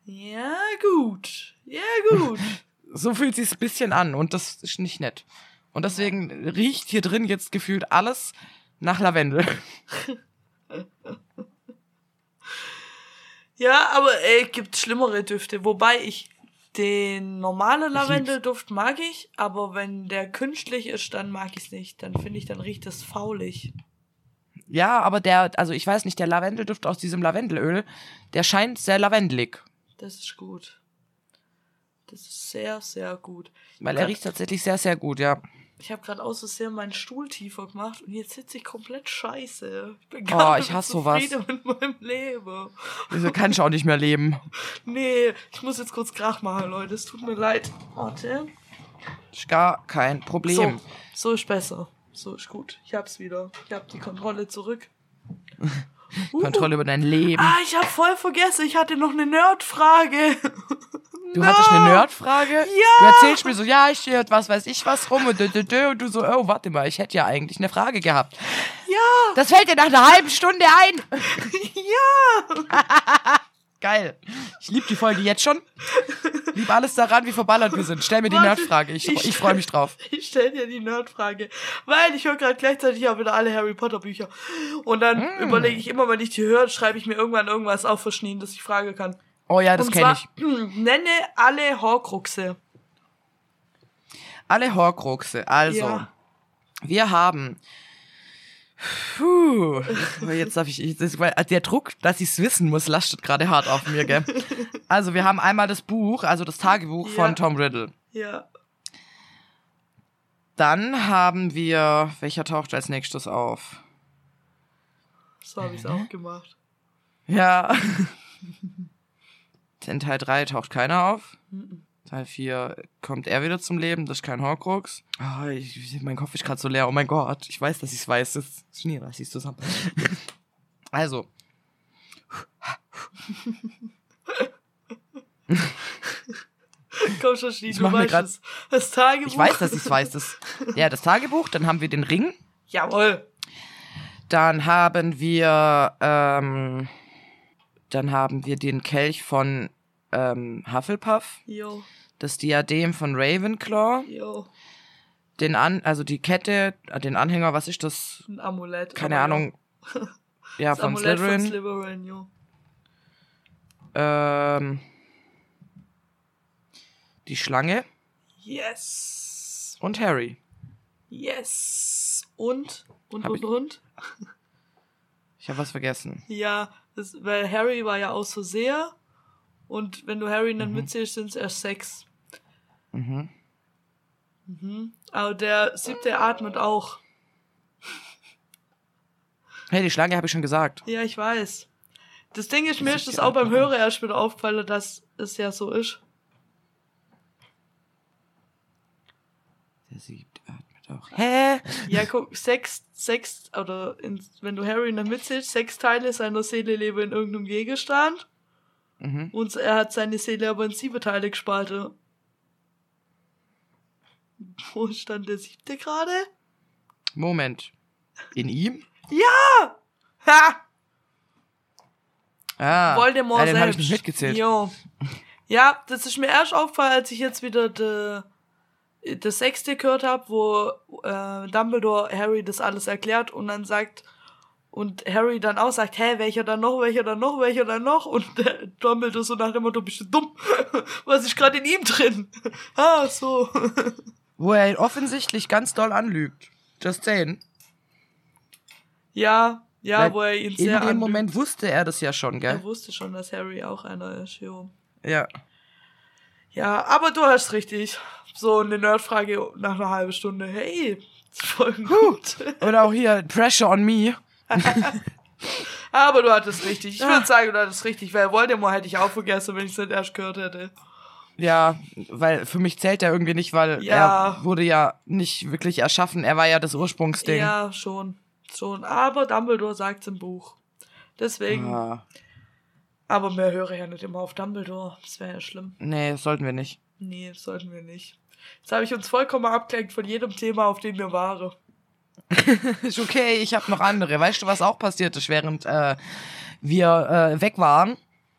Ja, gut. Ja, gut. So fühlt sich's ein bisschen an und das ist nicht nett. Und deswegen riecht hier drin jetzt gefühlt alles nach Lavendel. ja, aber ey, gibt schlimmere Düfte. Wobei ich den normalen Lavendelduft mag ich, aber wenn der künstlich ist, dann mag ich's nicht. Dann finde ich, dann riecht es faulig. Ja, aber der, also ich weiß nicht, der Lavendelduft aus diesem Lavendelöl, der scheint sehr lavendelig. Das ist gut. Das ist sehr, sehr gut. Weil er riecht tatsächlich sehr, sehr gut, ja. Ich habe gerade aus Versehen meinen Stuhl tiefer gemacht und jetzt sitze ich komplett scheiße. Ich bin Oh, gar nicht ich hasse sowas. mit meinem Leben. So kann ich auch nicht mehr leben. Nee, ich muss jetzt kurz Krach machen, Leute. Es tut mir leid. Warte. Ist gar kein Problem. So, so ist besser. So ist gut. Ich hab's wieder. Ich hab die Kontrolle zurück. Uh. Kontrolle über dein Leben. Ah, ich hab voll vergessen. Ich hatte noch eine Nerdfrage. Du hattest eine Nerdfrage? Ja. Du erzählst mir so, ja, ich stehe was weiß ich was rum und, dö, dö, dö, und du so, oh, warte mal, ich hätte ja eigentlich eine Frage gehabt. Ja, Das fällt dir nach einer halben Stunde ein. ja. Geil. Ich liebe die Folge jetzt schon. Lieb alles daran, wie verballert wir sind. Stell mir die Nerdfrage. Ich, ich- ich freue mich drauf. Ich stell dir die Nerdfrage. Weil ich höre gerade gleichzeitig auch wieder alle Harry Potter Bücher. Und dann Mm. überlege ich immer, wenn ich die höre, schreibe ich mir irgendwann irgendwas auf verschnien, dass ich Frage kann. Oh ja, das kenne ich. nenne alle Horcruxe. Alle Horcruxe. Also, Ja. wir haben. Puh. Jetzt darf ich. Das, weil der Druck, dass ich es wissen muss, lastet gerade hart auf mir, gell? Also, wir haben einmal das Buch, also das Tagebuch Ja. von Tom Riddle. Ja. Dann haben wir. Welcher taucht als nächstes auf? So habe ich es auch gemacht. Ja. In Teil 3 taucht keiner auf. Teil 4 kommt er wieder zum Leben, das ist kein Horcrux. Oh, ich, mein Kopf ist gerade so leer. Oh mein Gott, ich weiß, dass ich es weiß. Das ist nie ich's zusammen. also. Komm schon, Schnie, du mach mir weißt es. Das Tagebuch. Ich weiß, dass ich es weiß. Das, ja, das Tagebuch, dann haben wir den Ring. Jawohl. Dann haben wir, ähm, dann haben wir den Kelch von ähm, Hufflepuff. Jo, Das Diadem von Ravenclaw. jo. den an, also die Kette, äh, den Anhänger, was ist das? Ein Amulett. Keine Ahnung. Ja, Das von Amulett Slytherin. von Slytherin, jo. ähm, die Schlange Yes. und Harry. Yes. Und? Und, Hab und, ich- und? Ich habe was vergessen. Ja, das, weil Harry war ja auch so sehr. Und wenn du Harry Mhm. dann mitzählst, sind es erst sechs. Mhm. Mhm. Aber der siebte atmet auch. Hey, die Schlange habe ich schon gesagt. Ja, ich weiß. Das Ding ist, mir Das ist das auch beim. Hören erst wieder aufgefallen, dass es ja so ist. Der siebte atmet auch. Hä? Ja, guck, sechs, sechs, oder in, wenn du Harry dann mitzählst, sechs Teile seiner Seele leben in irgendeinem Gegenstand. Mhm. Und er hat seine Seele aber in sieben Teile gespalten. Wo stand der siebte gerade? Moment. In ihm? Ja! Ha! Ah, Voldemort ja, den selbst. ich nicht mitgezählt. Jo. Ja, das ist mir erst aufgefallen, als ich jetzt wieder de, das sechste gehört habe, wo äh, Dumbledore Harry das alles erklärt und dann sagt und Harry dann auch sagt, hä, welcher dann noch, welcher dann noch, welcher dann noch und der Dumbledore so nach dem Motto, bist du dumm? Was ist gerade in ihm drin? ah, so. Wo er ihn offensichtlich ganz doll anlügt. Just saying. ja, ja, Weil wo er ihn In sehr dem anlügt. Moment wusste er das ja schon, gell? Er wusste schon, dass Harry auch einer ist, jo. Ja. Ja, aber du hast richtig. So eine Nerdfrage nach einer halben Stunde. Hey, voll gut. Und auch hier, Pressure on me. aber du hattest richtig. Ich würde sagen, du hattest richtig, weil Voldemort hätte ich auch vergessen, wenn ich es nicht erst gehört hätte. Ja, weil für mich zählt er irgendwie nicht, weil Ja. er wurde ja nicht wirklich erschaffen. Er war ja das Ursprungsding. Ja, schon. Schon. Aber Dumbledore sagt's im Buch. Deswegen. Ah, Aber mehr höre ich ja nicht immer auf Dumbledore. Das wäre ja schlimm. nee, das sollten wir nicht. Nee, das sollten wir nicht. Jetzt habe ich uns vollkommen abgelenkt von jedem Thema, auf dem wir waren. Ist okay, ich habe noch andere. Weißt du, was auch passiert ist, während äh, wir äh, weg waren?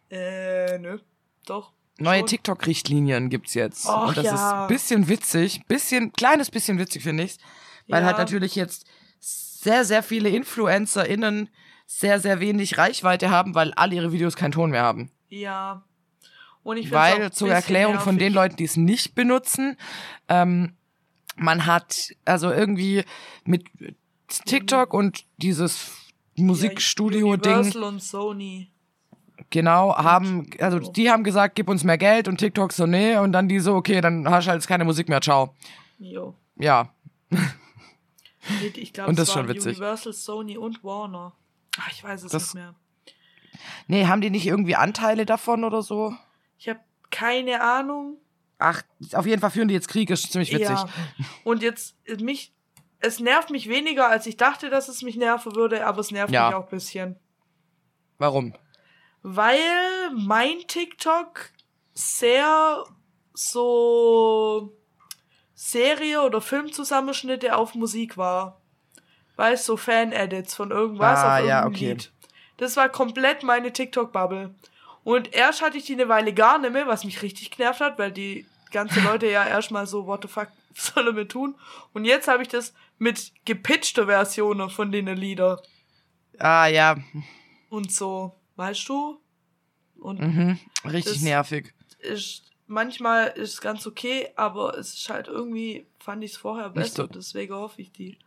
Äh, nö. Doch. Neue. TikTok-Richtlinien gibt's jetzt. Och, Und das ja. ist ein bisschen witzig. Bisschen, kleines bisschen witzig, finde ich's. Weil Ja. halt natürlich jetzt sehr, sehr viele InfluencerInnen sehr, sehr wenig Reichweite haben, weil alle ihre Videos keinen Ton mehr haben. Ja. Und ich Weil zur Erklärung von den nervig. Leuten, die es nicht benutzen, ähm, man hat also irgendwie mit TikTok und dieses Musikstudio-Ding, Universal und Sony. genau, haben, also so. die haben gesagt, gib uns mehr Geld und TikTok so, nee, und dann die so, okay, dann hast du halt keine Musik mehr, ciao. Jo. Ja, glaube, Und das ist schon witzig. Universal, Sony und Warner. Ach, ich weiß es Das- nicht mehr. nee, haben die nicht irgendwie Anteile davon oder so? Ich habe keine Ahnung. Ach, auf jeden Fall führen die jetzt Krieg, ist ziemlich witzig. Ja. Und jetzt äh, mich, es nervt mich weniger, als ich dachte, dass es mich nerven würde, aber es nervt Ja. mich auch ein bisschen. Warum? Weil mein TikTok sehr so Serie- oder Filmzusammenschnitte auf Musik war. Weißt so Fan-Edits von irgendwas Ah, auf ja, okay. Lied. Das war komplett meine TikTok-Bubble. Und erst hatte ich die eine Weile gar nicht mehr, was mich richtig genervt hat, weil die ganze Leute ja erstmal so, what the fuck, was soll er mit tun? Und jetzt habe ich das mit gepitchter Versionen von den Lieder Ah, ja, und so, weißt du? Und mhm. richtig nervig. ist manchmal ist es ganz okay, aber es ist halt irgendwie fand ich es vorher besser, deswegen hoffe ich die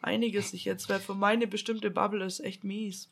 einiges sich jetzt, weil für meine bestimmte Bubble ist echt mies.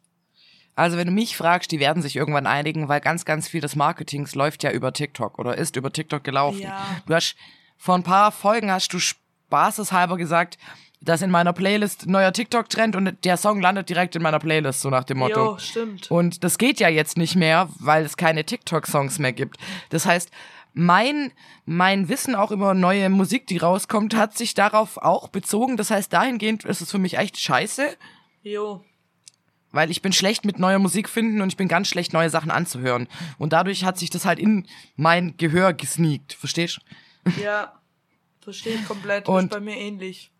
Also wenn du mich fragst, die werden sich irgendwann einigen, weil ganz, ganz viel des Marketings läuft ja über TikTok oder ist über TikTok gelaufen. Ja. Du hast vor ein paar Folgen hast du spaßeshalber gesagt, dass in meiner Playlist neuer TikTok-Trend und der Song landet direkt in meiner Playlist, so nach dem Motto. Jo, stimmt. Und das geht ja jetzt nicht mehr, weil es keine TikTok-Songs mehr gibt. Das heißt, mein, mein Wissen auch über neue Musik, die rauskommt, hat sich darauf auch bezogen. Das heißt, dahingehend ist es für mich echt scheiße, Jo. Weil ich bin schlecht mit neuer Musik finden und ich bin ganz schlecht, neue Sachen anzuhören. Und dadurch hat sich das halt in mein Gehör gesneakt. Verstehst Ja. Verstehe ich komplett. Und- ist bei mir ähnlich.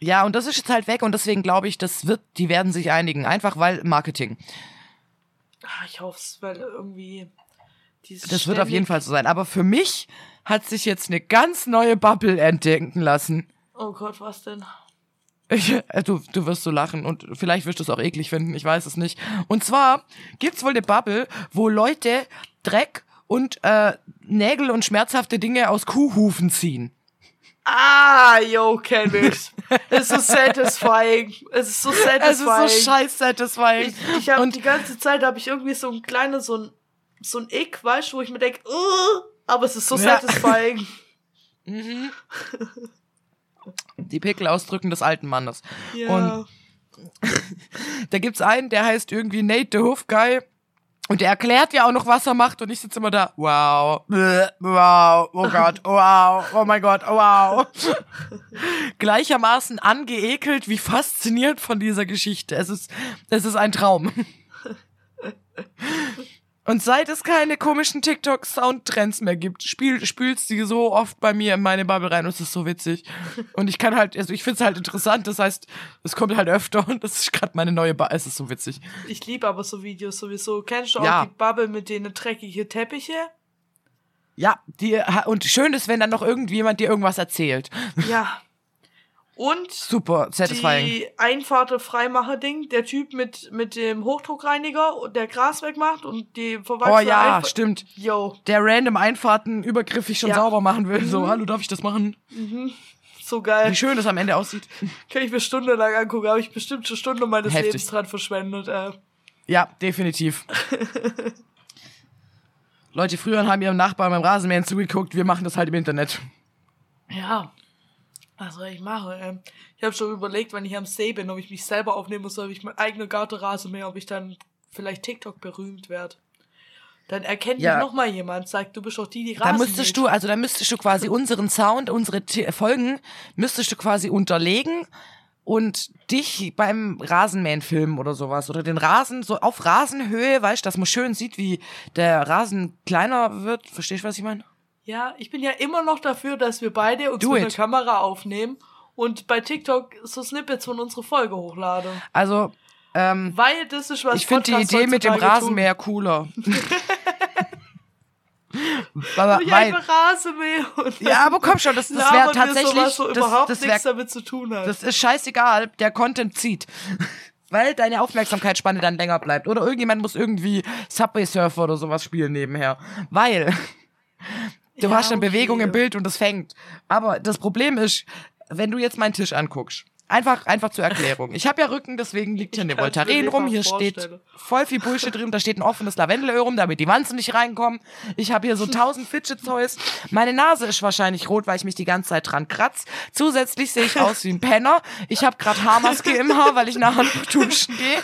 Ja, und das ist jetzt halt weg und deswegen glaube ich, das wird, die werden sich einigen. Einfach weil Marketing. Ah, ich hoffe es, weil irgendwie dieses Das wird auf jeden Fall so sein. Aber für mich hat sich jetzt eine ganz neue Bubble entdecken lassen. Oh Gott, was denn? Äh, du, du wirst so lachen und vielleicht wirst du es auch eklig finden, ich weiß es nicht. Und zwar gibt's wohl eine Bubble, wo Leute Dreck und äh, Nägel und schmerzhafte Dinge aus Kuhhufen ziehen. Ah, yo, kenn ich. Es ist so satisfying. Es ist so satisfying. Es ist so scheiß satisfying. Ich, ich habe Und- die ganze Zeit habe ich irgendwie so ein kleines, so ein, so ein Ick, weißt du, wo ich mir denke, uh, aber es ist so Ja. satisfying. Die Pickel-Ausdrücken des alten Mannes. Ja. Und da gibt's einen, der heißt irgendwie Nate the Hoof Guy. Und der erklärt ja auch noch, was er macht. Und ich sitze immer da, wow, wow, oh Gott, wow, oh mein Gott, oh wow. Gleichermaßen angeekelt wie fasziniert von dieser Geschichte. Es ist, es ist ein Traum. Und seit es keine komischen TikTok-Soundtrends mehr gibt, spiel, spülst die so oft bei mir in meine Bubble rein und es ist so witzig. Und ich kann halt, also ich find's halt interessant, das heißt, es kommt halt öfter und das ist gerade meine neue Bubble. Es ist so witzig. Ich liebe aber so Videos sowieso. Kennst du auch Ja. die Bubble mit denen dreckige Teppiche? Ja, die, und schön ist, wenn dann noch irgendjemand dir irgendwas erzählt. Ja. Und Super satisfying. die Einfahrte Freimacher-Ding, der Typ mit, mit dem Hochdruckreiniger der Gras wegmacht und die verwachsene Oh ja, Einfahrt- stimmt. Yo, Der random Einfahrten übergriffig schon Ja. Mhm. sauber machen will. So, hallo, darf ich das machen? so geil. Wie schön das am Ende aussieht. Kann ich mir stundenlang angucken, habe ich bestimmt schon Stunden meines Heftig. Lebens dran verschwendet. Äh. Ja, definitiv. Leute, früher haben ihrem Nachbarn beim Rasenmähen zugeguckt, wir machen das halt im Internet. Ja. Was soll ich machen? Ähm, ich habe schon überlegt, wenn ich am See bin, ob ich mich selber aufnehmen muss, ob ich mein eigener Gartenrasenmäher, ob ich dann vielleicht TikTok berühmt werde. Dann erkennt Ja. mich noch mal jemand, sagt, du bist doch die, die Da Rasen müsstest mäht. du, also da müsstest du quasi unseren Sound, unsere T Folgen, müsstest du quasi unterlegen und dich beim Rasenmähen filmen oder sowas. Oder den Rasen so auf Rasenhöhe, weißt du, dass man schön sieht, wie der Rasen kleiner wird. Verstehst du, was ich meine? Ja, ich bin ja immer noch dafür, dass wir beide uns Do mit it. einer Kamera aufnehmen und bei TikTok so Snippets von unserer Folge hochladen. Also, ähm, Weil das ist was ich finde die Idee mit dem Rasenmäher cooler. Aber, Tun. Ich einfach Rasenmäher und ja, aber komm schon, das, das wäre tatsächlich, das, überhaupt das nichts wär, damit zu tun hat. das ist scheißegal, der Content zieht. Weil deine Aufmerksamkeitsspanne dann länger bleibt. Oder irgendjemand muss irgendwie Subway Surfer oder sowas spielen nebenher. Weil du Ja, hast eine okay. Bewegung im Bild und es fängt. Aber das Problem ist, wenn du jetzt meinen Tisch anguckst, einfach, einfach zur Erklärung. Ich habe ja Rücken, deswegen liegt hier Ich eine Voltaren rum. Hier steht voll viel Bullshit drin. Da steht ein offenes Lavendelöl rum, damit die Wanzen nicht reinkommen. Ich habe hier so tausend Fidget Toys. Meine Nase ist wahrscheinlich rot, weil ich mich die ganze Zeit dran kratz. Zusätzlich sehe ich aus wie ein Penner. Ich habe gerade Haarmaske im Haar, weil ich nachher noch duschen gehe.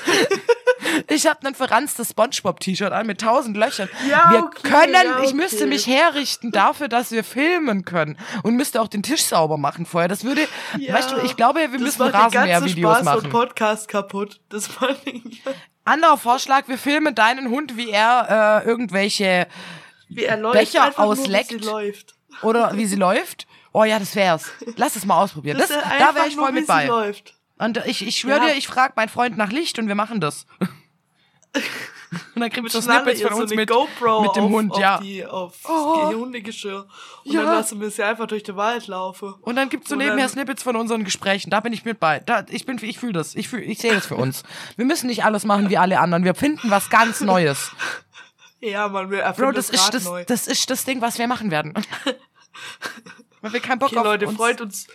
Ich habe ein verranztes Spongebob-T-Shirt an mit tausend Löchern. Ja, wir okay, können, ja, ich okay. müsste mich herrichten dafür, dass wir filmen können und müsste auch den Tisch sauber machen vorher. Das würde, Ja, weißt du, ich glaube, wir das macht Rasenmäher-Videos Spaß machen. Und Podcast kaputt. Das ich. Anderer Vorschlag, wir filmen deinen Hund, wie er äh, irgendwelche Wie er läuft. Becher einfach nur, wie ausleckt. sie läuft. oder wie sie läuft. Oh ja, das wär's. Lass es mal ausprobieren. Das, Dass er da wäre ich nur, voll wie mit sie bei. läuft. Und ich, ich schwöre Ja. dir, ich frage meinen Freund nach Licht und wir machen das. und dann kriegst du Schnalle Snippets von so uns eine mit, GoPro mit dem auf, Hund, auf ja. Die, auf Oh. Hundegeschirr. Und Ja. dann lassen wir sie einfach durch den Wald laufen. Und dann gibt's so Und nebenher Snippets von unseren Gesprächen. Da bin ich mit bei. Da, ich bin, ich fühle das. Ich fühl, ich sehe das für uns. Wir müssen nicht alles machen wie alle anderen. Wir finden was ganz Neues. Ja, man Bro, erfinden das das ist das, neu. das ist das Ding, was wir machen werden. Weil wir keinen Bock Okay, auf Leute, uns. freut uns,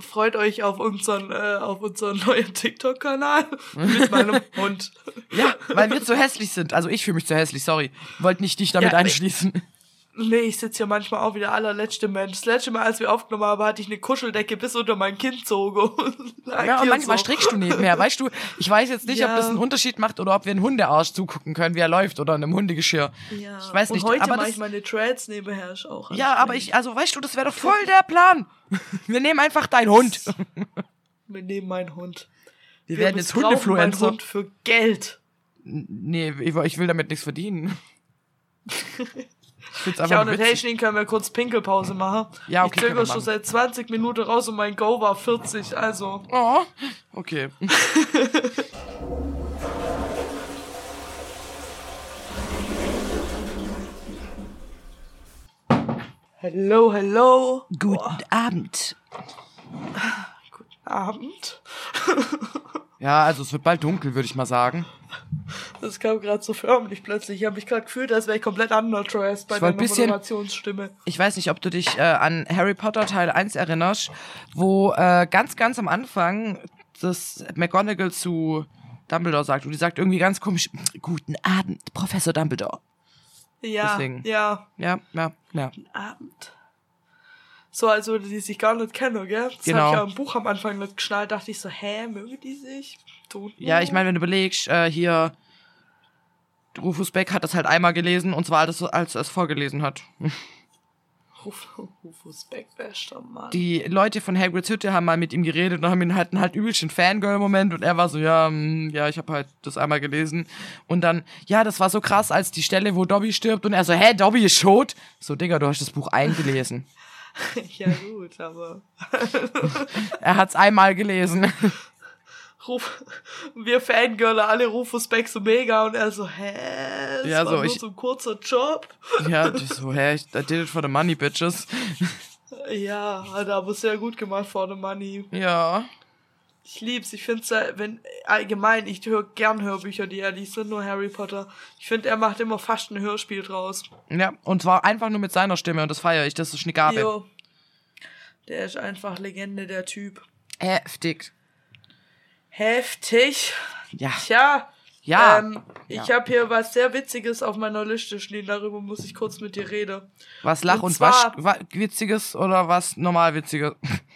freut euch auf unseren, äh, auf unseren neuen TikTok-Kanal mit meinem Hund. Ja, weil wir zu hässlich sind. Also ich fühle mich zu hässlich, sorry. Wollte nicht dich damit Ja, einschließen. Nee, ich sitze hier manchmal auch wie der allerletzte Mensch. Das letzte Mal, als wir aufgenommen haben, hatte ich eine Kuscheldecke bis unter mein Kinn zogen. Ja, und manchmal strickst du nebenher, weißt du? Ich weiß jetzt nicht, ob Ja. das einen Unterschied macht oder ob wir einen Hundearsch zugucken können, wie er läuft oder einem Hundegeschirr. Ja. Ich weiß nicht, Und heute aber mache das, ich meine Dreads nebenher. Auch ja, aber ich, also weißt du, das wäre doch voll der Plan. Wir nehmen einfach deinen Hund. Wir nehmen meinen Hund. Wir, werden jetzt Hundefluencer. Hund für Geld. Nee, ich will damit nichts verdienen. Ich nicht, witzig. hey, Schneen, können wir kurz Pinkelpause machen? Ja, okay, Ich zögere schon seit 20 Minuten raus und mein Go war 40, also. Oh, okay. Hello, hello. Guten Abend. Guten Abend. Ja, also es wird bald dunkel, würde ich mal sagen. Das kam gerade so förmlich plötzlich. Ich habe mich gerade gefühlt, als wäre ich komplett underdressed bei bisschen- Moderationsstimme. Ich weiß nicht, ob du dich äh, an Harry Potter Teil 1 erinnerst, wo äh, ganz, ganz am Anfang das McGonagall zu Dumbledore sagt und die sagt irgendwie ganz komisch, guten Abend, Professor Dumbledore. Ja, Deswegen. ja, Ja, ja, ja. Abend. So, als würde die sich gar nicht kennen, gell? Das Genau. habe ich ja im Buch am Anfang nicht geschnallt. Dachte ich so, hä, mögen die sich? Tun Ja, ich meine, wenn du überlegst, äh, hier Rufus Beck hat das halt einmal gelesen und zwar als, als er es vorgelesen hat. Ruf, Rufus Beck, bester Mann. Die Leute von Hagrids Hütte haben mal mit ihm geredet und haben ihn halt, halt übelst einen Fangirl-Moment und er war so, ja, hm, ja, ich habe halt das einmal gelesen. Und dann, ja, das war so krass, als die Stelle, wo Dobby stirbt und er so, hä, Dobby ist tot? So, Digga, du hast das Buch eingelesen. ja, gut, aber. er hat's einmal gelesen. Ruf, wir Fangirler alle Rufus Beck so mega und er so, hä? Das Ja, so, nur ich- so ein kurzer Job. ja, so, hä, ich I did it for the money, bitches. Ja, hat er aber sehr gut gemacht for the money. Ja. Ich lieb's. Ich find's, ja, wenn, allgemein, ich höre gern Hörbücher, die er liest, nicht nur Harry Potter. Ich finde, er macht immer fast ein Hörspiel draus. Ja, und zwar einfach nur mit seiner Stimme und das feiere ich, das ist eine Gabe. Jo. Der ist einfach Legende, der Typ. Heftig. Heftig. Ja. Tja. Ja. Ähm, ich Ja. habe hier was sehr Witziges auf meiner Liste stehen. Darüber muss ich kurz mit dir reden. Was Lach- und und, zwar- Wasch wa Witziges oder was normal Witziges?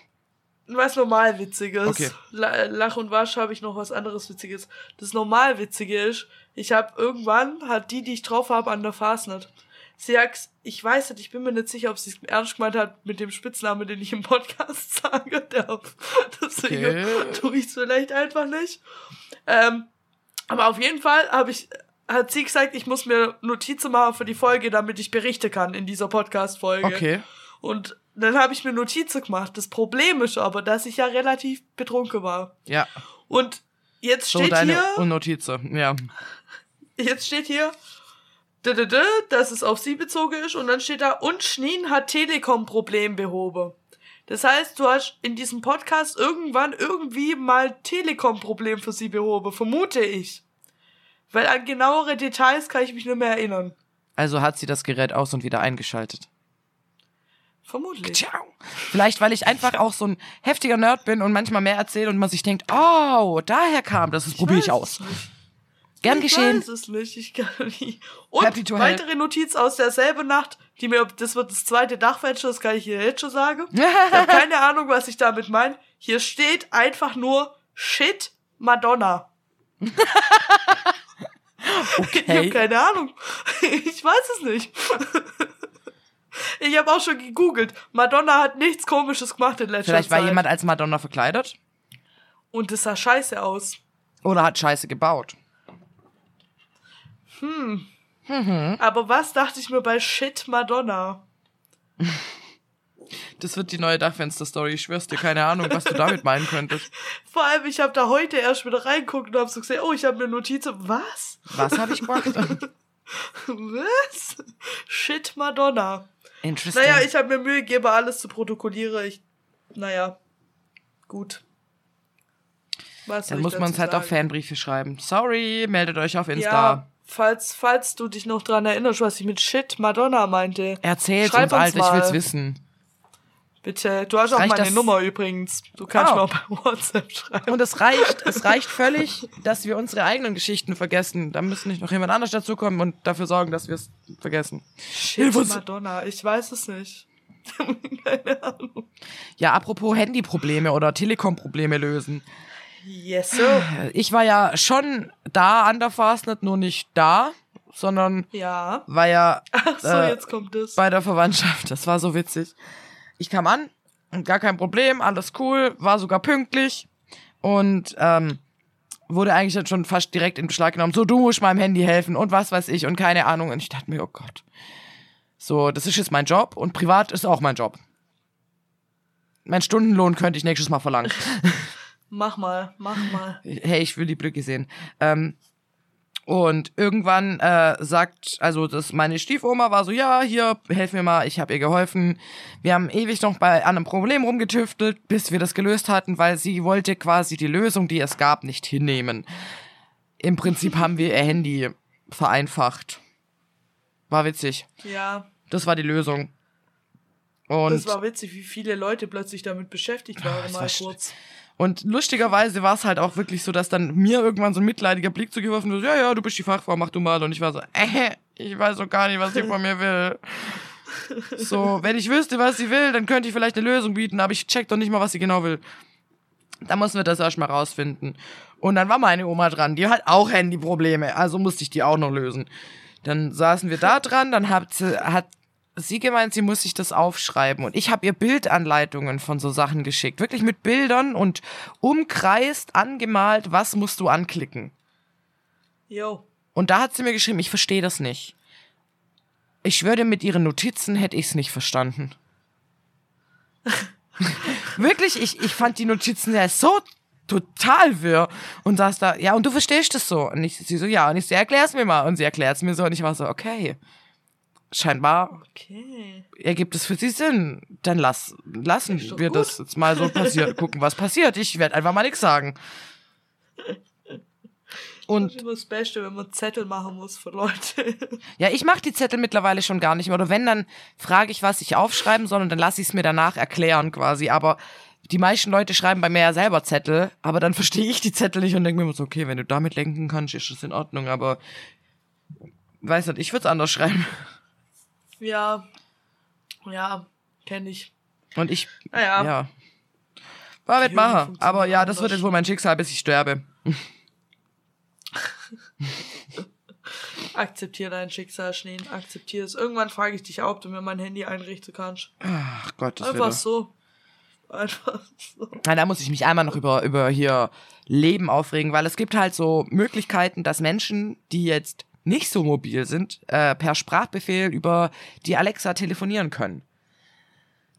Was normal Witziges. Okay. La- Lach und Wasch habe ich noch was anderes Witziges. Das normal Witzige ist, ich habe irgendwann, hat die, die ich drauf habe, an der Fastnet. Sie sagt, ich weiß nicht, ich bin mir nicht sicher, ob sie es ernst gemeint hat mit dem Spitznamen, den ich im Podcast sage. Deswegen Okay. tue ich es vielleicht einfach nicht. Ähm, aber auf jeden Fall habe ich, hat sie gesagt, ich muss mir Notizen machen für die Folge, damit ich berichten kann in dieser Podcast-Folge. Okay. Und dann habe ich mir Notizen gemacht. Das Problem ist aber, dass ich ja relativ betrunken war. Ja. Und jetzt So steht deine hier, Unnotize. Ja. jetzt steht hier, dass es auf sie bezogen ist und dann steht da, und Schneen hat Telekom-Problem behoben. Das heißt, du hast in diesem Podcast irgendwann irgendwie mal Telekom-Problem für sie behoben, vermute ich. Weil an genauere Details kann ich mich nicht mehr erinnern. Also hat sie das Gerät aus und wieder eingeschaltet. Vermutlich. Ciao. Vielleicht, weil ich einfach auch so ein heftiger Nerd bin und manchmal mehr erzähle und man sich denkt, oh, daher kam das, das probiere ich aus. Gern ich geschehen. weiß es nicht, ich kann nicht. Und Happy to help. weitere Notiz aus derselben Nacht, die mir, das wird das zweite Dachfenster, das kann ich hier jetzt schon sagen. Ich habe keine Ahnung, was ich damit meine. Hier steht einfach nur Shit Madonna. Ich habe Okay. keine Ahnung. Ich weiß es nicht. Ich habe auch schon gegoogelt. Madonna hat nichts Komisches gemacht in letzter Vielleicht war Zeit. jemand als Madonna verkleidet Und das sah scheiße aus. oder hat Scheiße gebaut. Aber was dachte ich mir bei Shit Madonna? Das wird die neue Dachfenster-Story. Ich schwör's dir, keine Ahnung, was du damit meinen könntest. Vor allem, ich habe da heute erst wieder reinguckt und habe so gesehen, oh, ich habe eine Notiz. Was? Was habe ich gemacht? Was? Shit Madonna. Interesting. Naja, ich habe mir Mühe gegeben, alles zu protokollieren. Ich, naja, gut. Was Dann ich muss man es halt sagen? Fanbriefe schreiben. Sorry, meldet euch auf Insta. Ja, falls, falls du dich noch dran erinnerst, was ich mit Shit Madonna meinte. Erzähl's uns, Alter, ich mal. will's wissen. Bitte. Du hast auch meine das- Nummer übrigens. Du kannst Oh. mir auch bei WhatsApp schreiben. Und es reicht, es reicht völlig, dass wir unsere eigenen Geschichten vergessen. Da müsste nicht noch jemand anders dazukommen und dafür sorgen, dass wir es vergessen. Shit Hilf uns. Madonna. Ich weiß es nicht. Keine Ahnung. Ja, apropos Handyprobleme oder Telekom-Probleme lösen. Yes, sir. Ich war ja schon da an der Fastnet, nur nicht da, sondern Ja. war ja Ach so, Äh, jetzt kommt es. bei der Verwandtschaft. Das war so witzig. Ich kam an, und gar kein Problem, alles cool, war sogar pünktlich und ähm, wurde eigentlich dann schon fast direkt in Beschlag genommen. So, du musst meinem Handy helfen und was weiß ich und keine Ahnung. Und ich dachte mir, oh Gott. So, das ist jetzt mein Job und privat ist auch mein Job. Mein Stundenlohn könnte ich nächstes Mal verlangen. Mach mal, mach mal. hey, ich will die Blöcke sehen. Ähm, Und irgendwann äh, sagt, also das meine Stiefoma war so, ja, hier, helf mir mal, ich habe ihr geholfen. Wir haben ewig noch bei an einem Problem rumgetüftelt, bis wir das gelöst hatten, weil sie wollte quasi die Lösung, die es gab, nicht hinnehmen. Im Prinzip haben wir ihr Handy vereinfacht. War witzig. Ja, Das war die Lösung. Und das war witzig, wie viele Leute plötzlich damit beschäftigt waren, das mal war kurz. Und lustigerweise war es halt auch wirklich so, dass dann mir irgendwann so ein mitleidiger Blick zugeworfen wurde, ja, ja, du bist die Fachfrau, mach du mal. Und ich war so, äh, ich weiß doch gar nicht, was sie von mir will. So, wenn ich wüsste, was sie will, dann könnte ich vielleicht eine Lösung bieten, aber ich check doch nicht mal, was sie genau will. Da mussten wir das erstmal rausfinden. Und dann war meine Oma dran, die hat auch Handyprobleme, also musste ich die auch noch lösen. Dann saßen wir da dran, dann hat sie, hat sie gemeint, sie muss sich das aufschreiben. Und ich habe ihr Bildanleitungen von so Sachen geschickt. Wirklich mit Bildern und umkreist, angemalt, was musst du anklicken. Jo. Und da hat sie mir geschrieben, ich verstehe das nicht. Ich schwöre, mit ihren Notizen hätte ich es nicht verstanden. Wirklich, ich, ich fand die Notizen ja so total wirr und saß da, ja, und du verstehst das so. Und ich, sie so, ja, und ich so, erklär's mir mal. Und sie erklärt's mir so und ich war so, okay. Scheinbar Okay. ergibt es für sie Sinn. Dann lass, lassen wir gut. das jetzt mal so passieren, gucken, was passiert. Ich werde einfach mal nichts sagen. Und immer das Beste, wenn man Zettel machen muss für Leute. ja, ich mache die Zettel mittlerweile schon gar nicht mehr. Oder wenn, dann frage ich, was ich aufschreiben soll und dann lasse ich es mir danach erklären quasi. Aber die meisten Leute schreiben bei mir ja selber Zettel, aber dann verstehe ich die Zettel nicht und denke mir immer so, okay, wenn du damit lenken kannst, ist das in Ordnung, aber weiß nicht, ich würde es anders schreiben. Ja. Ja, kenne ich. Und ich, Naja. ja. War mit Gehirne machen. funktionieren Aber ja, das wird jetzt wohl mein Schicksal, bis ich sterbe. Akzeptier dein Schicksal, Schneen. Akzeptier es. Irgendwann frage ich dich auch, ob du mir mein Handy einrichten kannst. Ach Gott, das Einfach so. Einfach so. Ja, da muss ich mich einmal noch über, über hier Leben aufregen, weil es gibt halt so Möglichkeiten, dass Menschen, die jetzt nicht so mobil sind, äh, per Sprachbefehl über die Alexa telefonieren können.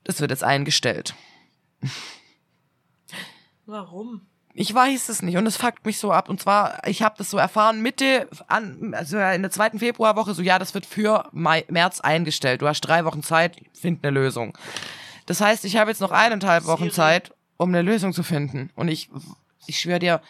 Das wird jetzt eingestellt. Warum? Ich weiß es nicht und es fuckt mich so ab. Und zwar, ich habe das so erfahren Mitte, an, also in der zweiten Februarwoche, so ja, das wird für Mai, März eingestellt. Du hast drei Wochen Zeit, find eine Lösung. Das heißt, ich habe jetzt noch eineinhalb Wochen. Zeit, um eine Lösung zu finden. Und ich, ich schwöre dir,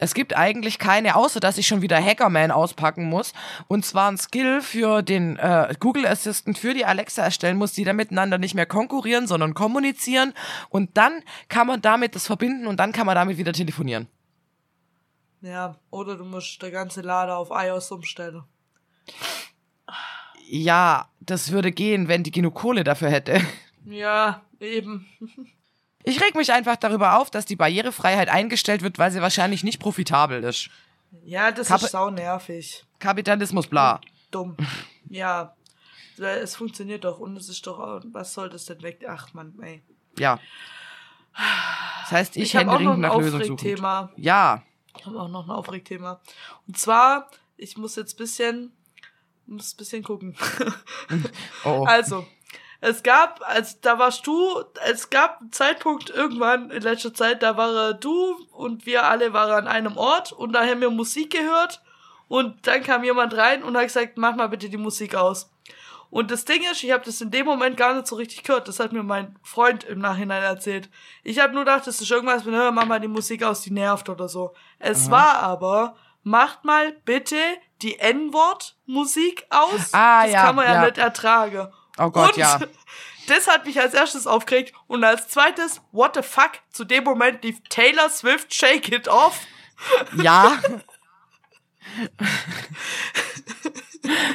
es gibt eigentlich keine, außer dass ich schon wieder Hackerman auspacken muss. Und zwar ein Skill für den äh, Google Assistant für die Alexa erstellen muss, die dann miteinander nicht mehr konkurrieren, sondern kommunizieren. Und dann kann man damit das verbinden und dann kann man damit wieder telefonieren. Ja, oder du musst der ganze Lader auf iOS umstellen. Ja, das würde gehen, wenn die genug Kohle dafür hätte. Ja, eben. Ich reg mich einfach darüber auf, dass die Barrierefreiheit eingestellt wird, weil sie wahrscheinlich nicht profitabel ist. Ja, das Kappe- ist sau nervig. Kapitalismus, bla. Dumm. Ja. Es funktioniert doch und es ist doch, was soll das denn weg? Ach man, ey. Ja. Das heißt, ich, Ich auch noch händeringend ein nach Lösungen suchen. Aufregthema. Ja. Ich habe auch noch ein Aufregthema. Und zwar, ich muss jetzt bisschen, muss bisschen gucken. Oh, oh. Also, es gab, als da warst du, es gab einen Zeitpunkt irgendwann in letzter Zeit, da war du und wir alle waren an einem Ort und da haben wir Musik gehört und dann kam jemand rein und hat gesagt, mach mal bitte die Musik aus. Und das Ding ist, ich habe das in dem Moment gar nicht so richtig gehört. Das hat mir mein Freund im Nachhinein erzählt. Ich habe nur gedacht, das ist irgendwas mit, hör, mach mal die Musik aus, die nervt oder so. Es war aber, macht mal bitte die N-Wort-Musik aus. Ah, das ja, kann man ja, ja. nicht ertragen. Oh Gott, und ja. Das hat mich als erstes aufgeregt. Und als zweites, what the fuck, zu dem Moment lief Taylor Swift Shake It Off. Ja.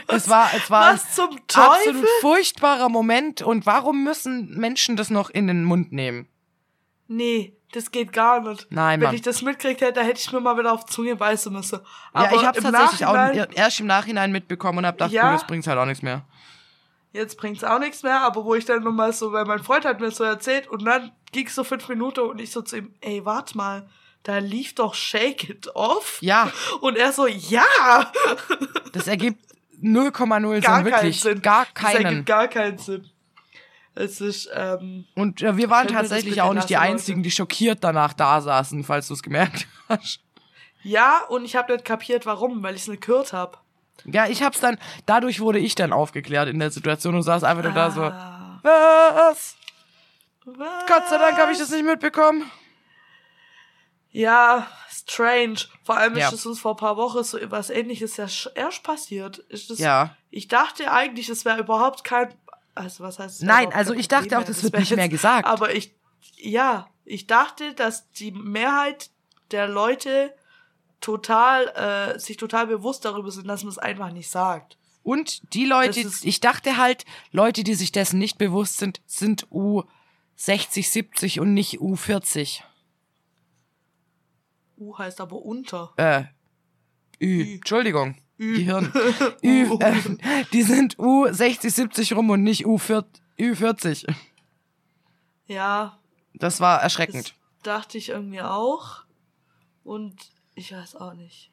es war, es war Was zum ein Teufel? absolut furchtbarer Moment. Und warum müssen Menschen das noch in den Mund nehmen? Nee, das geht gar nicht. Nein, Wenn Mann. ich das mitkriegt hätte, hätte ich mir mal wieder auf Zunge beißen müssen. Aber ja, ich habe tatsächlich auch erst im Nachhinein mitbekommen und habe gedacht, Ja. das bringt halt auch nichts mehr. Jetzt bringt's auch nichts mehr, aber wo ich dann nochmal so, weil mein Freund hat mir so erzählt und dann ging's so fünf Minuten und ich so zu ihm, ey, warte mal, da lief doch Shake It Off. Ja, Und er so, ja! das ergibt 0,0 Gar Sinn, keinen wirklich. Sinn. Gar Das keinen. ergibt gar keinen Sinn. Es ist, ähm, Und äh, wir waren das tatsächlich auch nicht die Einzigen, die schockiert danach da saßen, falls du es gemerkt hast. Ja, und ich habe nicht kapiert, warum, weil ich es nicht gehört habe. Ja, ich hab's dann, dadurch wurde ich dann aufgeklärt in der Situation und saß einfach nur da so, Ah, was? was? Gott sei Dank habe ich das nicht mitbekommen. Ja, strange. Vor allem Ja. ist es uns vor ein paar Wochen so was ähnliches ja erst passiert. Ist das, Ja. Ich dachte eigentlich, es wäre überhaupt kein. Also, was heißt Nein, also ich dachte auch, das wird nicht mehr gesagt. Aber ich. Ja, ich dachte, dass die Mehrheit der Leute total, äh, sich total bewusst darüber sind, dass man es einfach nicht sagt. Und die Leute, Das ich dachte halt, Leute, die sich dessen nicht bewusst sind, sind U60, 70 und nicht U40. U heißt aber unter. Äh, Ü. Entschuldigung. Gehirn. Ü, äh, die sind U60, 70 rum und nicht U40. Ü40. Ja, Das war das erschreckend. dachte ich irgendwie auch. Und ich weiß auch nicht.